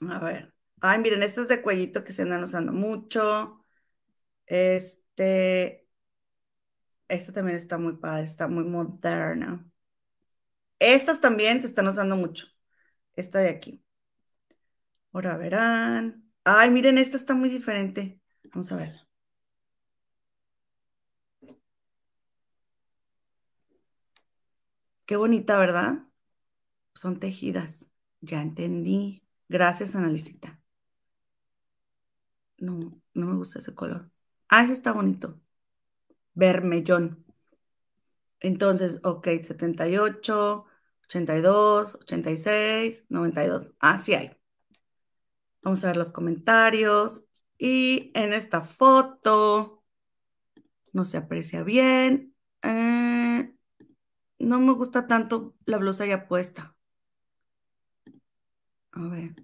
A ver. Ay, miren, este es de cuellito que se andan usando mucho. Este, esta también está muy padre, está muy moderna. Estas también se están usando mucho. Esta de aquí. Ahora verán. Ay, miren, esta está muy diferente. Vamos a ver. Qué bonita, ¿verdad? Son tejidas. Ya entendí. Gracias, Analicita. No, no me gusta ese color. Ah, ese está bonito. Vermellón. Entonces, ok, 78, 82, 86, 92. Ah, sí hay. Vamos a ver los comentarios. Y en esta foto no se aprecia bien. No me gusta tanto la blusa ya puesta. A ver.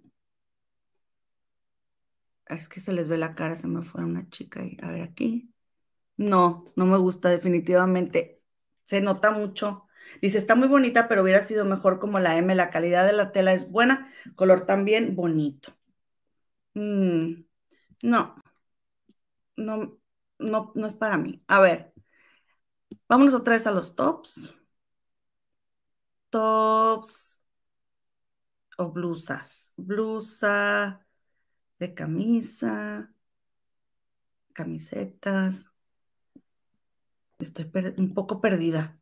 Es que se les ve la cara, se me fue una chica. A ver aquí. No, no me gusta definitivamente. Se nota mucho. Dice, está muy bonita, pero hubiera sido mejor como la M. La calidad de la tela es buena, color también bonito. Mm. No, no, no, no es para mí. A ver, vámonos otra vez a los tops. Tops o blusas. Blusa de camisa, camisetas. Estoy un poco perdida.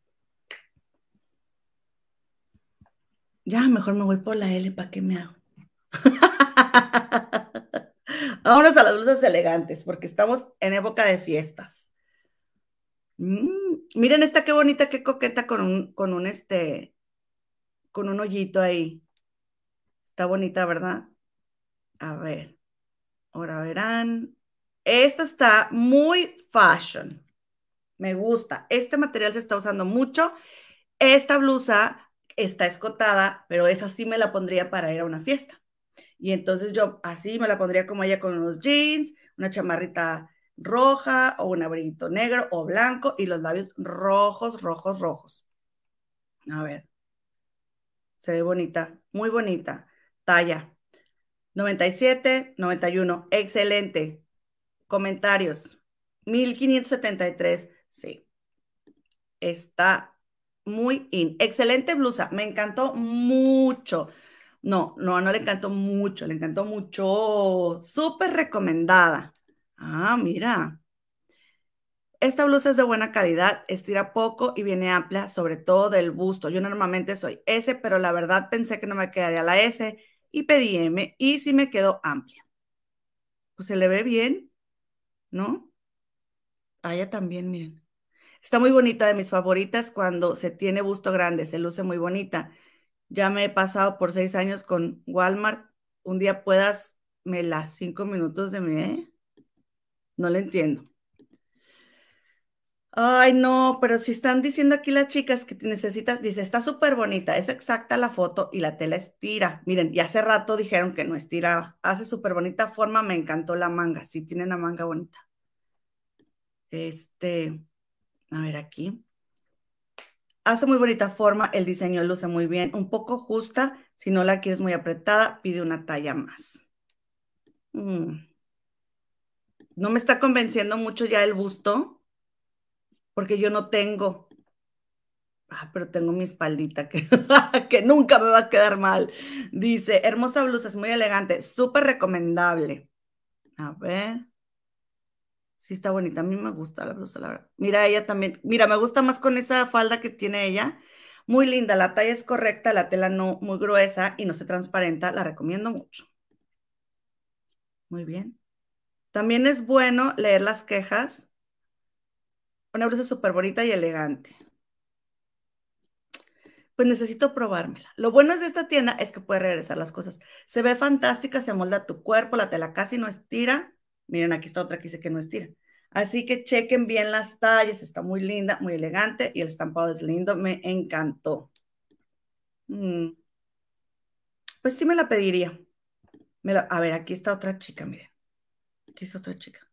Ya, mejor me voy por la L, ¿para qué me hago? Vámonos a las blusas elegantes, porque estamos en época de fiestas. Mm, miren esta qué bonita, qué coqueta con un, con un este, con un hoyito ahí. Está bonita, ¿verdad? A ver, ahora verán. Esta está muy fashion. Me gusta. Este material se está usando mucho. Esta blusa está escotada, pero esa sí me la pondría para ir a una fiesta. Y entonces yo así me la pondría como ella con unos jeans, una chamarrita roja o un abriguito negro o blanco y los labios rojos, rojos, rojos. A ver. Se ve bonita, muy bonita. Talla 97, 91. Excelente. Comentarios. 1573. Sí. Está muy in. Excelente blusa. Me encantó mucho. No, no, no le encantó mucho, le encantó mucho. Súper recomendada. Ah, mira. Esta blusa es de buena calidad, estira poco y viene amplia, sobre todo del busto. Yo normalmente soy S, pero la verdad pensé que no me quedaría la S y pedí M y sí me quedó amplia. Pues se le ve bien, ¿no? A ella también, miren. Está muy bonita, de mis favoritas cuando se tiene busto grande, se luce muy bonita. Ya me he pasado por seis años con Walmart. Un día puedas, me las cinco minutos de mi, ¿eh? No le entiendo. Ay, no, pero si están diciendo aquí las chicas que necesitas, dice, está súper bonita, es exacta la foto y la tela estira. Miren, y hace rato dijeron que no estiraba. Hace súper bonita forma, me encantó la manga, sí tiene una manga bonita. Este, a ver aquí. Hace muy bonita forma, el diseño luce muy bien, un poco justa, si no la quieres muy apretada, pide una talla más. Mm. No me está convenciendo mucho ya el busto, porque yo no tengo. Ah, pero tengo mi espaldita que, que nunca me va a quedar mal. Dice, hermosa blusa, es muy elegante, súper recomendable. A ver. Sí, está bonita. A mí me gusta la blusa, la verdad. Mira, ella también. Mira, me gusta más con esa falda que tiene ella. Muy linda. La talla es correcta, la tela no muy gruesa y no se transparenta. La recomiendo mucho. Muy bien. También es bueno leer las quejas. Una blusa súper bonita y elegante. Pues necesito probármela. Lo bueno de esta tienda es que puede regresar las cosas. Se ve fantástica, se amolda tu cuerpo, la tela casi no estira Miren, aquí está otra que dice que no estira. Así que chequen bien las tallas, está muy linda, muy elegante y el estampado es lindo, me encantó. Mm. Pues sí me la pediría. a ver, aquí está otra chica, miren. Aquí está otra chica.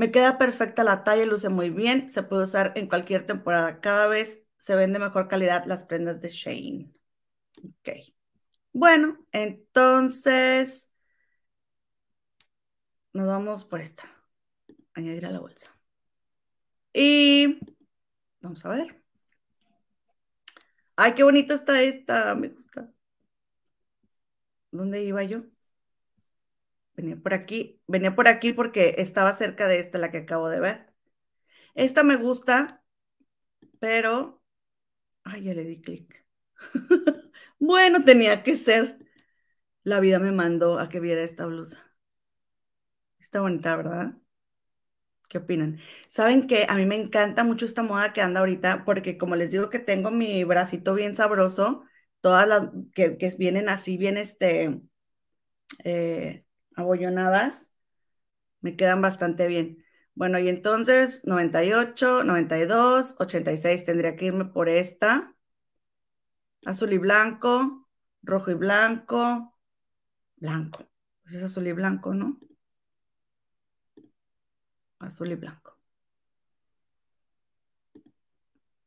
Me queda perfecta la talla, luce muy bien, se puede usar en cualquier temporada. Cada vez se ven de mejor calidad las prendas de Shane. Ok. Bueno, entonces nos vamos por esta. Añadir a la bolsa. Y vamos a ver. Ay, qué bonita está esta. Me gusta. ¿Dónde iba yo? Venía por aquí. Venía por aquí porque estaba cerca de esta, la que acabo de ver. Esta me gusta, pero... Ay, ya le di clic. bueno, tenía que ser. La vida me mandó a que viera esta blusa. Está bonita, ¿verdad? ¿Qué opinan? Saben que a mí me encanta mucho esta moda que anda ahorita, porque como les digo que tengo mi bracito bien sabroso, todas las que, vienen así, bien este, eh, abollonadas, me quedan bastante bien. Bueno, y entonces 98, 92, 86, tendría que irme por esta. Azul y blanco, rojo y blanco, blanco. Pues es azul y blanco, ¿no? azul y blanco.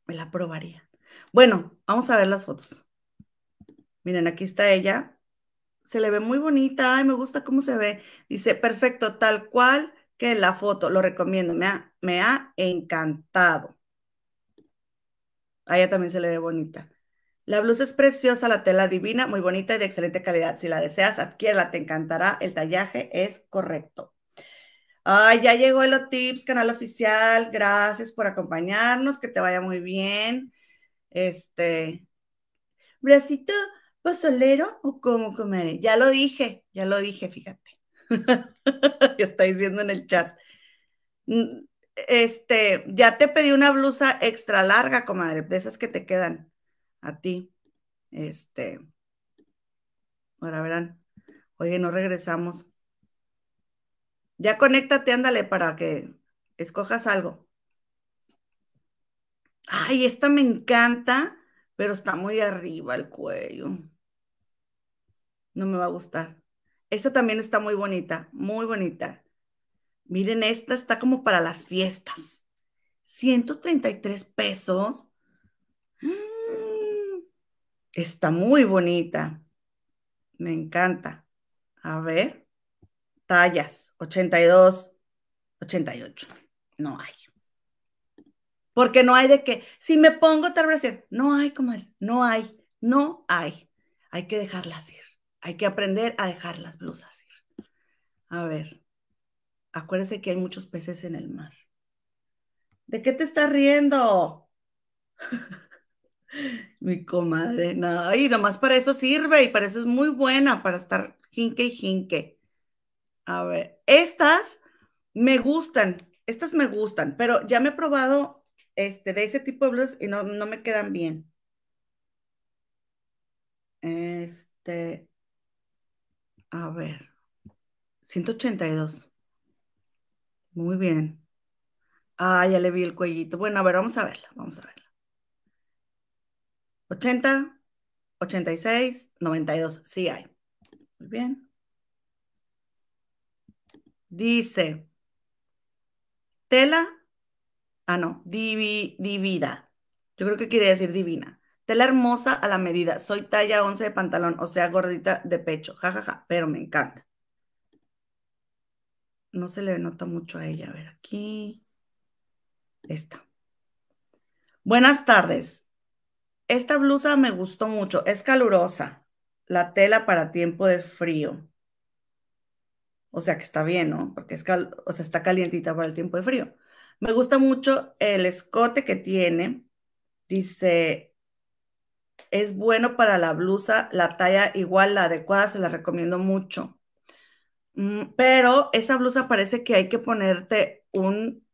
Me la probaría. Bueno, vamos a ver las fotos. Miren, aquí está ella. Se le ve muy bonita. Ay, me gusta cómo se ve. Dice, perfecto, tal cual que la foto, lo recomiendo, me ha, me ha encantado. A ella también se le ve bonita. La blusa es preciosa, la tela divina, muy bonita y de excelente calidad. Si la deseas, adquiérala, te encantará. El tallaje es correcto. Ay, ya llegó el Tips, canal oficial. Gracias por acompañarnos, que te vaya muy bien. Este, bracito pozolero o cómo comer. Ya lo dije, ya lo dije, fíjate. Está diciendo en el chat. Mm, este, ya te pedí una blusa extra larga, comadre, de esas que te quedan a ti. Este, ahora verán. Oye, no regresamos. Ya conéctate, ándale, para que escojas algo. Ay, esta me encanta, pero está muy arriba el cuello. No me va a gustar. Esta también está muy bonita, muy bonita. Miren, esta está como para las fiestas. 133 pesos. Mm, está muy bonita. Me encanta. A ver. Tallas. 82, 88. No hay. Porque no hay de que, si me pongo tal vez, no hay como es, no hay, no hay. Hay que dejarlas ir. Hay que aprender a dejar las blusas ir. A ver, acuérdese que hay muchos peces en el mar. ¿De qué te estás riendo? Mi comadre, no, y nomás para eso sirve y para eso es muy buena, para estar jinque y jinque. A ver, estas me gustan, estas me gustan, pero ya me he probado este, de ese tipo de blusas y no, no me quedan bien. Este, a ver, 182. Muy bien. Ah, ya le vi el cuellito. Bueno, a ver, vamos a verla, vamos a verla. 80, 86, 92. Sí hay. Muy bien. Dice, tela, ah, no, divida. Yo creo que quiere decir divina. Tela hermosa a la medida. Soy talla 11 de pantalón, o sea, gordita de pecho. Ja, ja, ja, pero me encanta. No se le nota mucho a ella. A ver, aquí. Esta. Buenas tardes. Esta blusa me gustó mucho. Es calurosa. La tela para tiempo de frío. O sea que está bien, ¿no? Porque es o sea, está calientita para el tiempo de frío. Me gusta mucho el escote que tiene. Dice, es bueno para la blusa, la talla igual, la adecuada, se la recomiendo mucho. Mm, pero esa blusa parece que hay que ponerte un,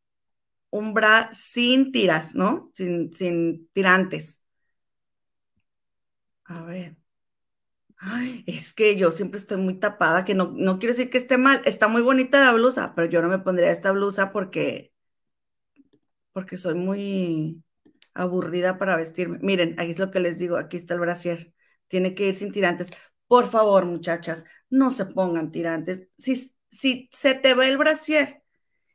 un bra sin tiras, ¿no? Sin, sin tirantes. A ver. Ay, es que yo siempre estoy muy tapada, que no, no quiere decir que esté mal. Está muy bonita la blusa, pero yo no me pondría esta blusa porque, porque soy muy, aburrida para vestirme. Miren, aquí es lo que les digo, aquí está el brasier. Tiene que ir sin tirantes. Por favor, muchachas, no se pongan tirantes. Si, si se te va el brasier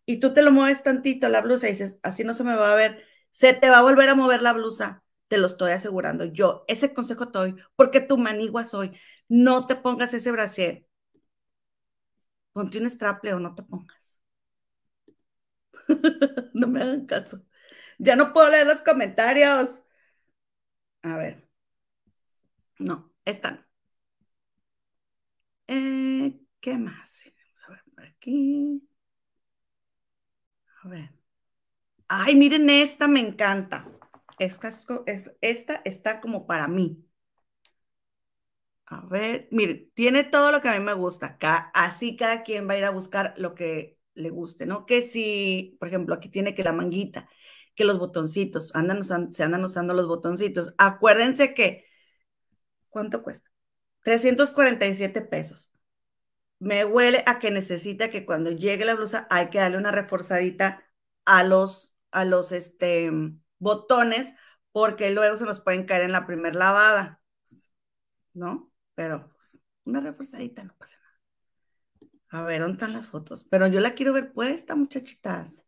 y tú te lo mueves tantito la blusa y dices, así no se me va a ver, se te va a volver a mover la blusa. Te lo estoy asegurando. Yo ese consejo te doy porque tu manigua soy. No te pongas ese brasier. Ponte un straple o no te pongas. no me hagan caso. Ya no puedo leer los comentarios. A ver. No, están. Eh, ¿Qué más? Vamos a ver por aquí. A ver. Ay, miren, esta me encanta. Esta, esta está como para mí. A ver, miren, tiene todo lo que a mí me gusta. así cada quien va a ir a buscar lo que le guste, ¿no? Que si, por ejemplo, aquí tiene que la manguita, que los botoncitos, andan se andan usando los botoncitos. Acuérdense que, ¿cuánto cuesta? 347 pesos. Me huele a que necesita que cuando llegue la blusa hay que darle una reforzadita a los, a los este, botones porque luego se nos pueden caer en la primera lavada, ¿no? Pero pues, una reforzadita no pasa nada. A ver, ¿dónde están las fotos? Pero yo la quiero ver puesta, muchachitas.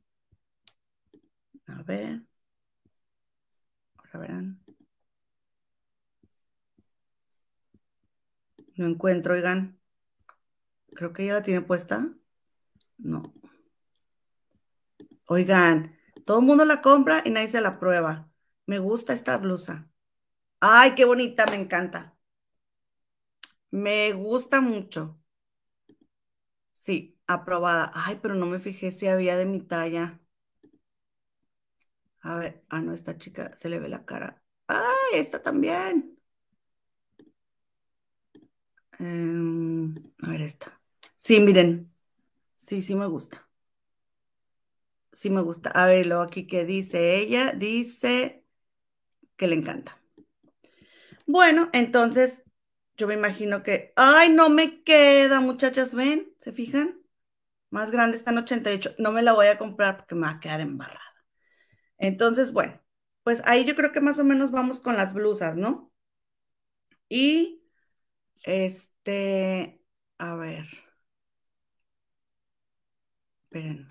A ver. Ahora verán. No encuentro, oigan. Creo que ya la tiene puesta. No. Oigan, todo el mundo la compra y nadie se la prueba. Me gusta esta blusa. Ay, qué bonita, me encanta. Me gusta mucho. Sí, aprobada. Ay, pero no me fijé si había de mi talla. A ver, ah, no, esta chica se le ve la cara. Ay, esta también. Em, a ver, esta. Sí, miren. Sí, sí me gusta. Sí me gusta. A ver, luego aquí que dice ella, dice que le encanta. Bueno, entonces yo me imagino que, ay, no me queda, muchachas, ven, ¿se fijan? Más grande está en 88. No me la voy a comprar porque me va a quedar embarrada. Entonces, bueno, pues ahí yo creo que más o menos vamos con las blusas, ¿no? Y, este, a ver. Espérenme.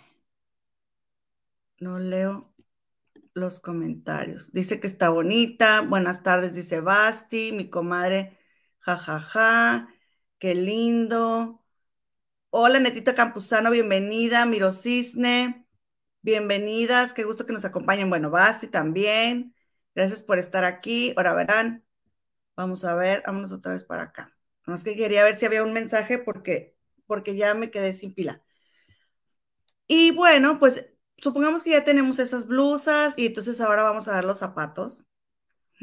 No leo los comentarios. Dice que está bonita. Buenas tardes, dice Basti, mi comadre. Jajaja. Ja, ja. Qué lindo. Hola, Netita Campuzano, bienvenida. Miro Cisne, bienvenidas. Qué gusto que nos acompañen. Bueno, Basti también. Gracias por estar aquí. Ahora verán. Vamos a ver, vámonos otra vez para acá. Más que quería ver si había un mensaje porque, porque ya me quedé sin pila. Y bueno, pues supongamos que ya tenemos esas blusas y entonces ahora vamos a ver los zapatos.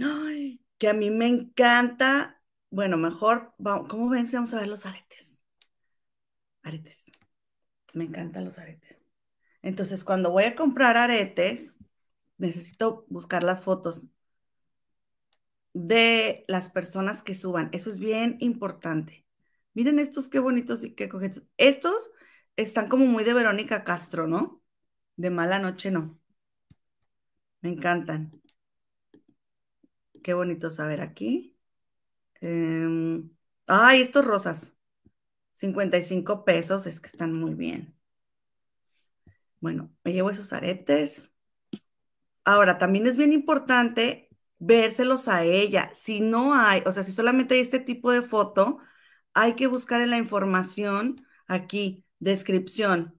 Ay, que a mí me encanta. Bueno, mejor, ¿cómo ven si vamos a ver los aretes? Aretes. Me encantan los aretes. Entonces, cuando voy a comprar aretes, necesito buscar las fotos de las personas que suban. Eso es bien importante. Miren estos qué bonitos y qué coquetos. Estos están como muy de Verónica Castro, ¿no? De mala noche no. Me encantan. Qué bonito saber aquí. Em, ay, estos rosas. 55 pesos, es que están muy bien. Bueno, me llevo esos aretes. Ahora, también es bien importante vérselos a ella. Si no hay, o sea, si solamente hay este tipo de foto, hay que buscar en la información aquí, descripción,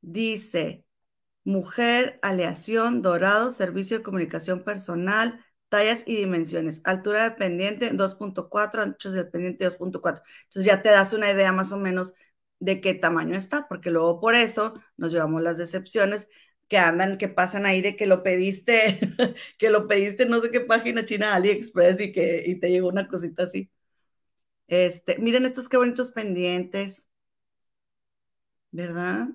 Dice, mujer, aleación, dorado, servicio de comunicación personal, tallas y dimensiones. Altura dependiente 2.4, anchos dependiente 2.4. Entonces ya te das una idea más o menos de qué tamaño está, porque luego por eso nos llevamos las decepciones que andan, que pasan ahí de que lo pediste, que lo pediste no sé qué página china AliExpress y que y te llegó una cosita así. Este, miren estos qué bonitos pendientes. ¿Verdad?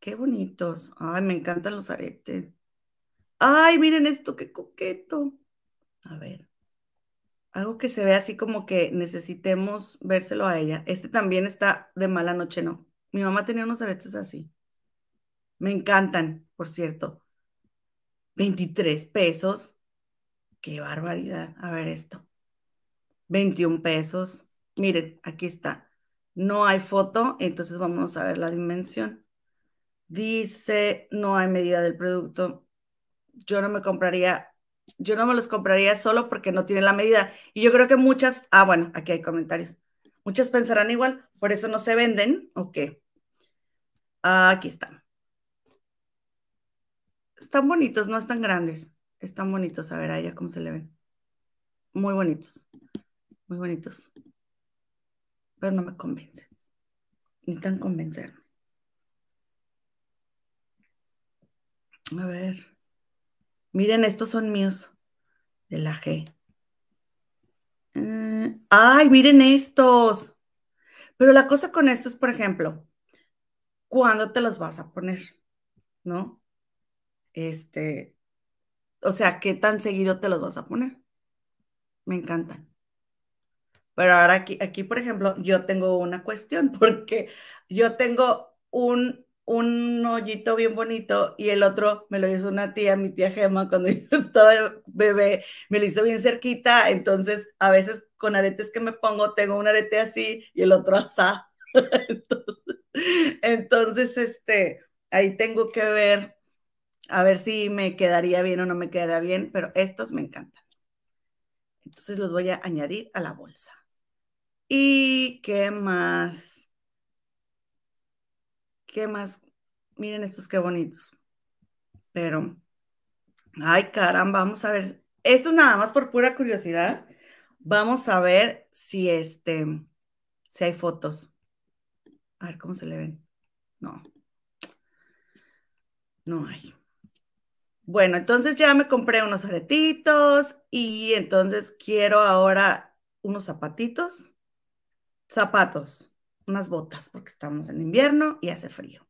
Qué bonitos. Ay, me encantan los aretes. Ay, miren esto, qué coqueto. A ver. Algo que se ve así como que necesitemos vérselo a ella. Este también está de mala noche, ¿no? Mi mamá tenía unos aretes así. Me encantan, por cierto. 23 pesos. Qué barbaridad. A ver esto. 21 pesos. Miren, aquí está. No hay foto, entonces vamos a ver la dimensión. Dice, no hay medida del producto. Yo no me compraría, yo no me los compraría solo porque no tiene la medida. Y yo creo que muchas, ah, bueno, aquí hay comentarios. Muchas pensarán igual, por eso no se venden, ¿o qué? Aquí están. Están bonitos, no están grandes. Están bonitos, a ver a cómo se le ven. Muy bonitos, muy bonitos. Pero no me convencen. Ni tan convencer. A ver. Miren, estos son míos de la G. Eh, ay, miren estos. Pero la cosa con estos, por ejemplo, ¿cuándo te los vas a poner? ¿No? Este, o sea, ¿qué tan seguido te los vas a poner? Me encantan. Pero ahora aquí, aquí, por ejemplo, yo tengo una cuestión porque yo tengo un un hoyito bien bonito y el otro me lo hizo una tía, mi tía Gema, cuando yo estaba bebé, me lo hizo bien cerquita, entonces a veces con aretes que me pongo tengo un arete así y el otro asá. entonces, este, ahí tengo que ver, a ver si me quedaría bien o no me quedaría bien, pero estos me encantan. Entonces los voy a añadir a la bolsa. ¿Y qué más? ¿Qué más Miren estos qué bonitos. Pero, ay caramba, vamos a ver. Esto es nada más por pura curiosidad. Vamos a ver si este, si hay fotos. A ver cómo se le ven. No. No hay. Bueno, entonces ya me compré unos aretitos y entonces quiero ahora unos zapatitos. Zapatos, unas botas, porque estamos en invierno y hace frío.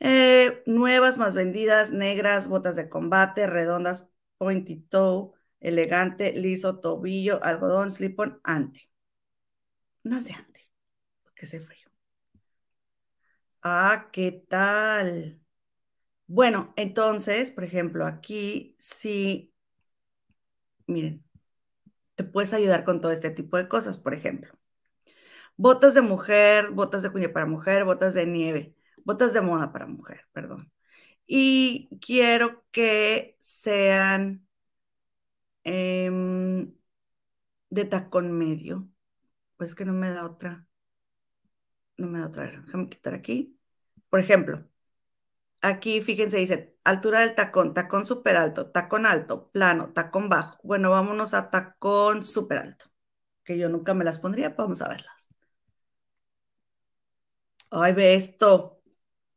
Eh, nuevas más vendidas, negras, botas de combate, redondas, pointy toe, elegante, liso, tobillo, algodón, slip-on, ante. No de ante, porque hace frío. Ah, ¿qué tal? Bueno, entonces, por ejemplo, aquí sí, miren, te puedes ayudar con todo este tipo de cosas, por ejemplo. Botas de mujer, botas de cuña para mujer, botas de nieve, botas de moda para mujer, perdón. Y quiero que sean em, de tacón medio. Pues que no me da otra. No me da otra. Déjame quitar aquí. Por ejemplo, aquí fíjense, dice altura del tacón, tacón súper alto, tacón alto, plano, tacón bajo. Bueno, vámonos a tacón súper alto, que yo nunca me las pondría, vamos a verlas. Ay, ve esto.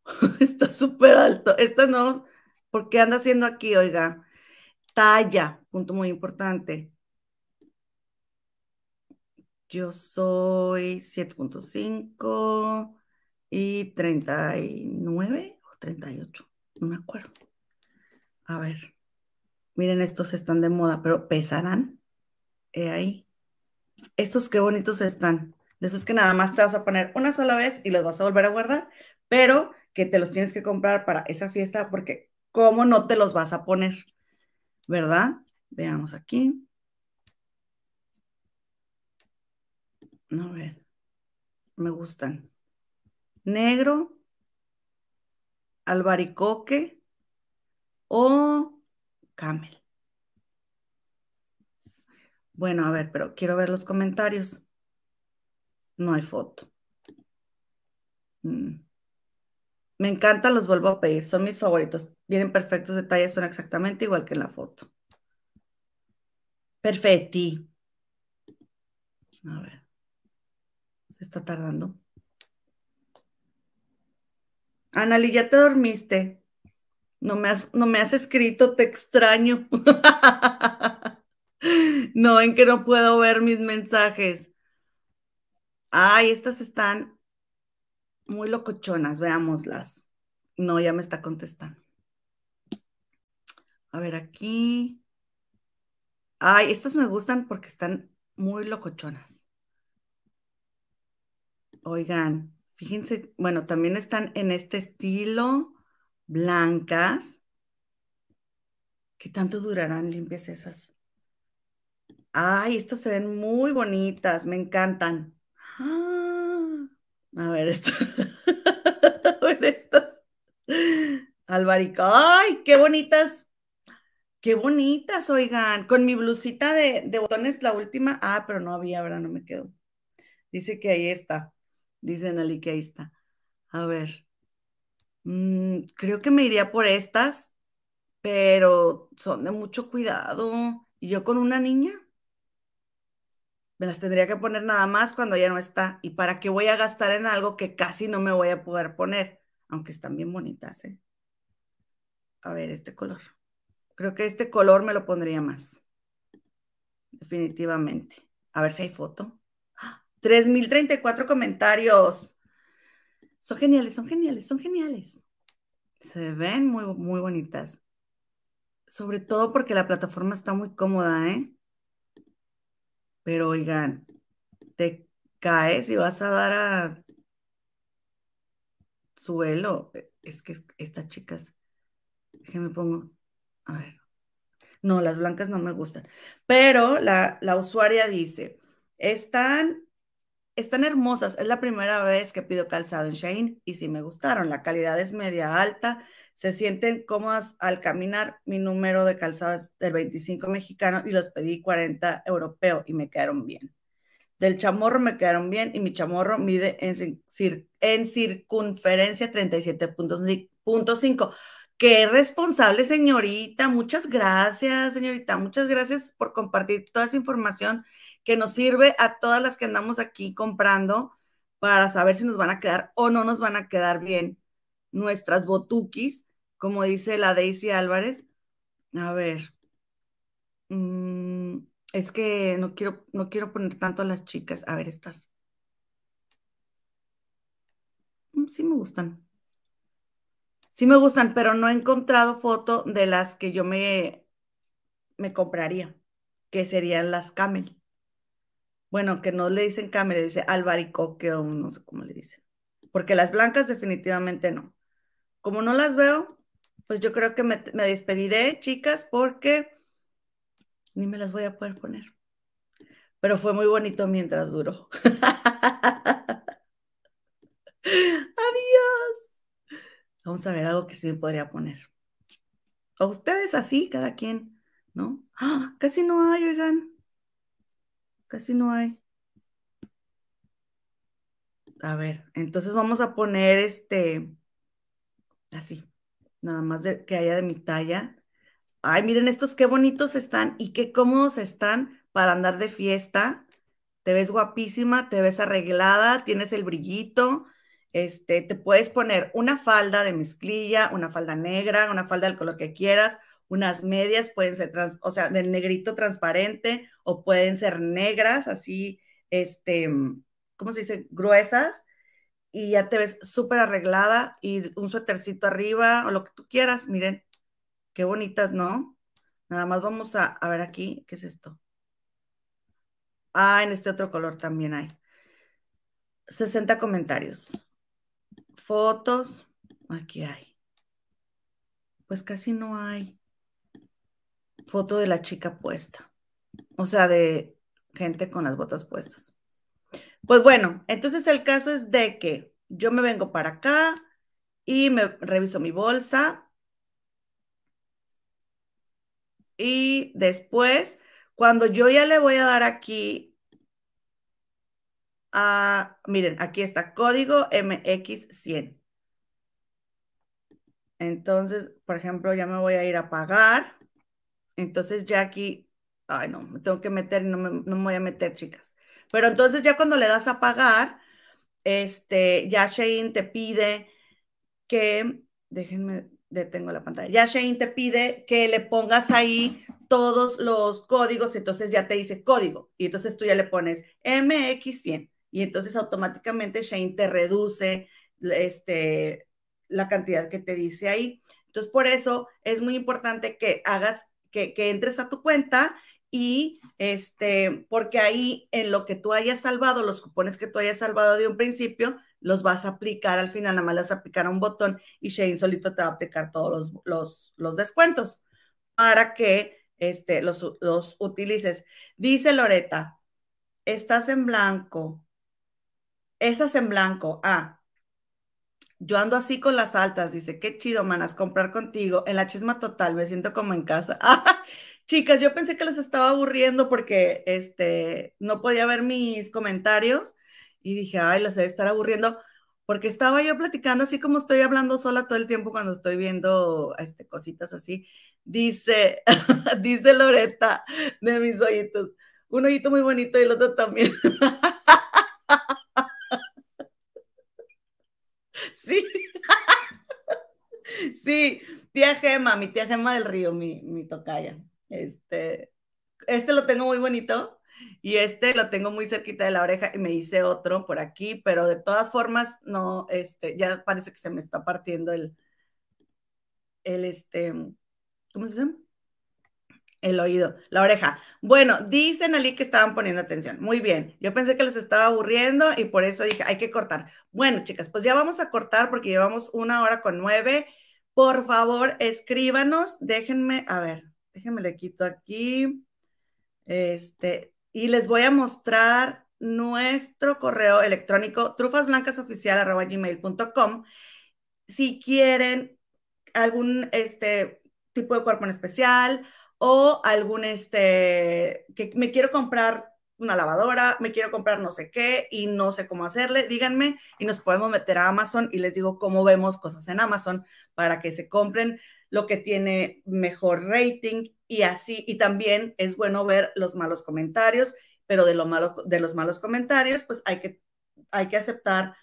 Está súper alto. Esta no, ¿por qué anda haciendo aquí, oiga? Talla, punto muy importante. Yo soy 7.5 y 39 o 38, no me acuerdo. A ver, miren, estos están de moda, pero pesarán. He ahí. Estos qué bonitos están. De esos que nada más te vas a poner una sola vez y los vas a volver a guardar, pero que te los tienes que comprar para esa fiesta porque ¿cómo no te los vas a poner? ¿Verdad? Veamos aquí. A ver, me gustan. Negro, albaricoque o camel. Bueno, a ver, pero quiero ver los comentarios. No hay foto. Mm. Me encantan, los vuelvo a pedir. Son mis favoritos. Vienen perfectos detalles, son exactamente igual que en la foto. Perfecti. A ver. Se está tardando. Anali, ya te dormiste. No me has, no me has escrito, te extraño. no, en que no puedo ver mis mensajes. Ay, estas están muy locochonas, veámoslas. No, ya me está contestando. A ver, aquí. Ay, estas me gustan porque están muy locochonas. Oigan, fíjense, bueno, también están en este estilo, blancas. ¿Qué tanto durarán limpias esas? Ay, estas se ven muy bonitas, me encantan. Ah, a ver, esto. a ver, estas. Albarico. ¡Ay, qué bonitas! Qué bonitas, oigan. Con mi blusita de, botones, la última. Ah, pero no había, ¿verdad? No me quedó. Dice que ahí está. Dice Nelly que ahí está. A ver. Mm, creo que me iría por estas, pero son de mucho cuidado. ¿Y yo con una niña? Me las tendría que poner nada más cuando ya no está. ¿Y para qué voy a gastar en algo que casi no me voy a poder poner? Aunque están bien bonitas, ¿eh? A ver, este color. Creo que este color me lo pondría más. Definitivamente. A ver si hay foto. 3034 comentarios. Son geniales, son geniales, son geniales. Se ven muy, muy bonitas. Sobre todo porque la plataforma está muy cómoda, ¿eh? Pero oigan, te caes y vas a dar a suelo. Es que estas chicas, me pongo, a ver. No, las blancas no me gustan. Pero la, la usuaria dice, están, están hermosas. Es la primera vez que pido calzado en Shane y sí me gustaron. La calidad es media alta se sienten cómodas al caminar. Mi número de calzado es del 25 mexicano y los pedí 40 europeo y me quedaron bien. del chamorro me quedaron bien y mi chamorro mide en, en circunferencia 37.5. Qué responsable, señorita. Muchas gracias, señorita. Muchas gracias por compartir toda esa información que nos sirve a todas las que andamos aquí comprando para saber si nos van a quedar o no nos van a quedar bien nuestras botuquis, como dice la Daisy Álvarez. A ver. Mm, es que no quiero, no quiero poner tanto a las chicas. A ver, estas. Mm, sí me gustan. Sí me gustan, pero no he encontrado foto de las que yo me, me compraría, que serían las camel. Bueno, que no le dicen camel, le dice albaricoque o no sé cómo le dicen. Porque las blancas definitivamente no. Como no las veo, pues yo creo que me, me despediré, chicas, porque ni me las voy a poder poner. Pero fue muy bonito mientras duró. Adiós. Vamos a ver algo que sí me podría poner. A ustedes así, cada quien, ¿no? ¡Ah! Casi no hay, oigan. Casi no hay. A ver, entonces vamos a poner este, así, nada más que haya de mi talla. Ay, miren estos qué bonitos están y qué cómodos están para andar de fiesta. Te ves guapísima, te ves arreglada, tienes el brillito. Este, te puedes poner una falda de mezclilla, una falda negra, una falda del color que quieras, unas medias pueden ser, o sea, del negrito transparente o pueden ser negras, así, este, ¿cómo se dice? Gruesas y ya te ves súper arreglada y un suétercito arriba o lo que tú quieras. Miren, Qué bonitas, ¿no? Nada más vamos a, a ver aquí, ¿qué es esto? Ah, en este otro color también hay. 60 comentarios. Fotos, aquí hay. Pues casi no hay foto de la chica puesta. O sea, de gente con las botas puestas. Pues bueno, entonces el caso es de que yo me vengo para acá y me reviso mi bolsa Y después, cuando yo ya le voy a dar aquí a, miren, aquí está, código MX100. Entonces, por ejemplo, ya me voy a ir a pagar. Entonces ya aquí, ay no, me tengo que meter no me, no me voy a meter, chicas. Pero entonces ya cuando le das a pagar, este, ya Shane te pide que, déjenme, detengo la pantalla. Ya Shane te pide que le pongas ahí todos los códigos, entonces ya te dice código, y entonces tú ya le pones MX100, y entonces automáticamente Shane te reduce este, la cantidad que te dice ahí. Entonces, por eso es muy importante que hagas, que, que entres a tu cuenta y este, porque ahí en lo que tú hayas salvado, los cupones que tú hayas salvado de un principio, los vas a aplicar al final, nada más las aplicar a un botón y Shane solito te va a aplicar todos los, los, descuentos para que este, los, los utilices. Dice Loreta, estás en blanco. Estás en blanco. Ah, yo ando así con las altas. Dice, qué chido, manas, comprar contigo. En la chisma total, me siento como en casa. Chicas, yo pensé que les estaba aburriendo porque este, no podía ver mis comentarios y dije, ay, las debe estar aburriendo, porque estaba yo platicando así como estoy hablando sola todo el tiempo cuando estoy viendo este, cositas así. Dice, dice Loreta de mis ojitos, un ojito muy bonito y el otro también. sí. sí, tía Gema, mi tía Gema del Río, mi, mi tocaya. Este, este lo tengo muy bonito y este lo tengo muy cerquita de la oreja y me hice otro por aquí, pero de todas formas, no, este, ya parece que se me está partiendo el, el, este, ¿cómo se llama? El oído, la oreja. Bueno, dicen Ali que estaban poniendo atención. Muy bien. Yo pensé que les estaba aburriendo y por eso dije, hay que cortar. Bueno, chicas, pues ya vamos a cortar porque llevamos una hora con nueve. Por favor, escríbanos. Déjenme, a ver, déjenme le quito aquí. Este, y les voy a mostrar nuestro correo electrónico trufasblancasoficial.gmail.com si quieren algún este, tipo de cuerpo en especial o algún, este, que me quiero comprar una lavadora, me quiero comprar no sé qué y no sé cómo hacerle, díganme y nos podemos meter a Amazon y les digo cómo vemos cosas en Amazon para que se compren lo que tiene mejor rating y así. Y también es bueno ver los malos comentarios, pero de, lo malo, de los malos comentarios, pues hay que, hay que aceptar,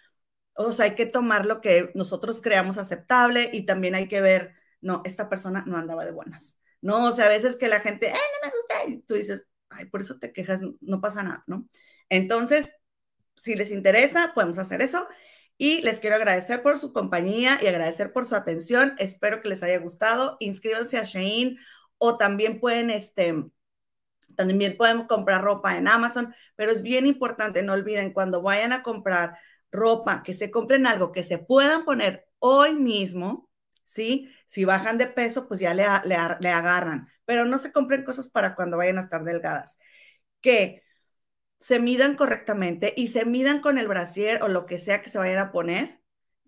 o sea, hay que tomar lo que nosotros creamos aceptable y también hay que ver, no, esta persona no andaba de buenas. No, o sea, a veces que la gente, no me gusta, y tú dices, ay, por eso te quejas, no pasa nada, ¿no? Entonces, si les interesa, podemos hacer eso. Y les quiero agradecer por su compañía y agradecer por su atención. Espero que les haya gustado. Inscríbanse a Shein o también pueden, este, también pueden comprar ropa en Amazon, pero es bien importante, no olviden, cuando vayan a comprar ropa, que se compren algo que se puedan poner hoy mismo, ¿sí? Si bajan de peso, pues ya le, le, le agarran, pero no se compren cosas para cuando vayan a estar delgadas. Que se midan correctamente y se midan con el brasier o lo que sea que se vayan a poner,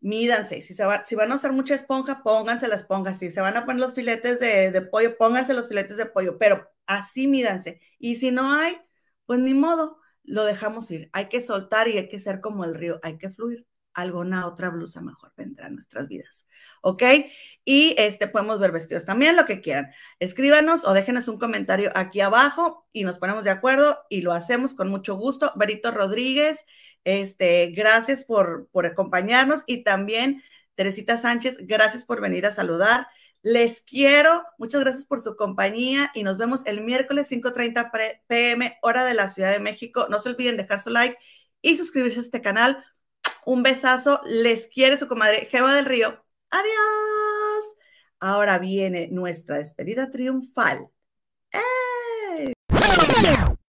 mídanse. Si, se si van a usar mucha esponja, pónganse la esponja. Si se van a poner los filetes de, de pollo, pónganse los filetes de pollo, pero así mídanse. Y si no hay, pues ni modo, lo dejamos ir. Hay que soltar y hay que ser como el río, hay que fluir alguna otra blusa mejor vendrá a nuestras vidas. ¿Ok? Y este, podemos ver vestidos también, lo que quieran. Escríbanos o déjenos un comentario aquí abajo y nos ponemos de acuerdo y lo hacemos con mucho gusto. Berito Rodríguez, este, gracias por, por acompañarnos y también Teresita Sánchez, gracias por venir a saludar. Les quiero, muchas gracias por su compañía y nos vemos el miércoles 5.30 pm, hora de la Ciudad de México. No se olviden dejar su like y suscribirse a este canal un besazo. Les quiere su comadre Gema del Río. Adiós. Ahora viene nuestra despedida triunfal. ¡Eh!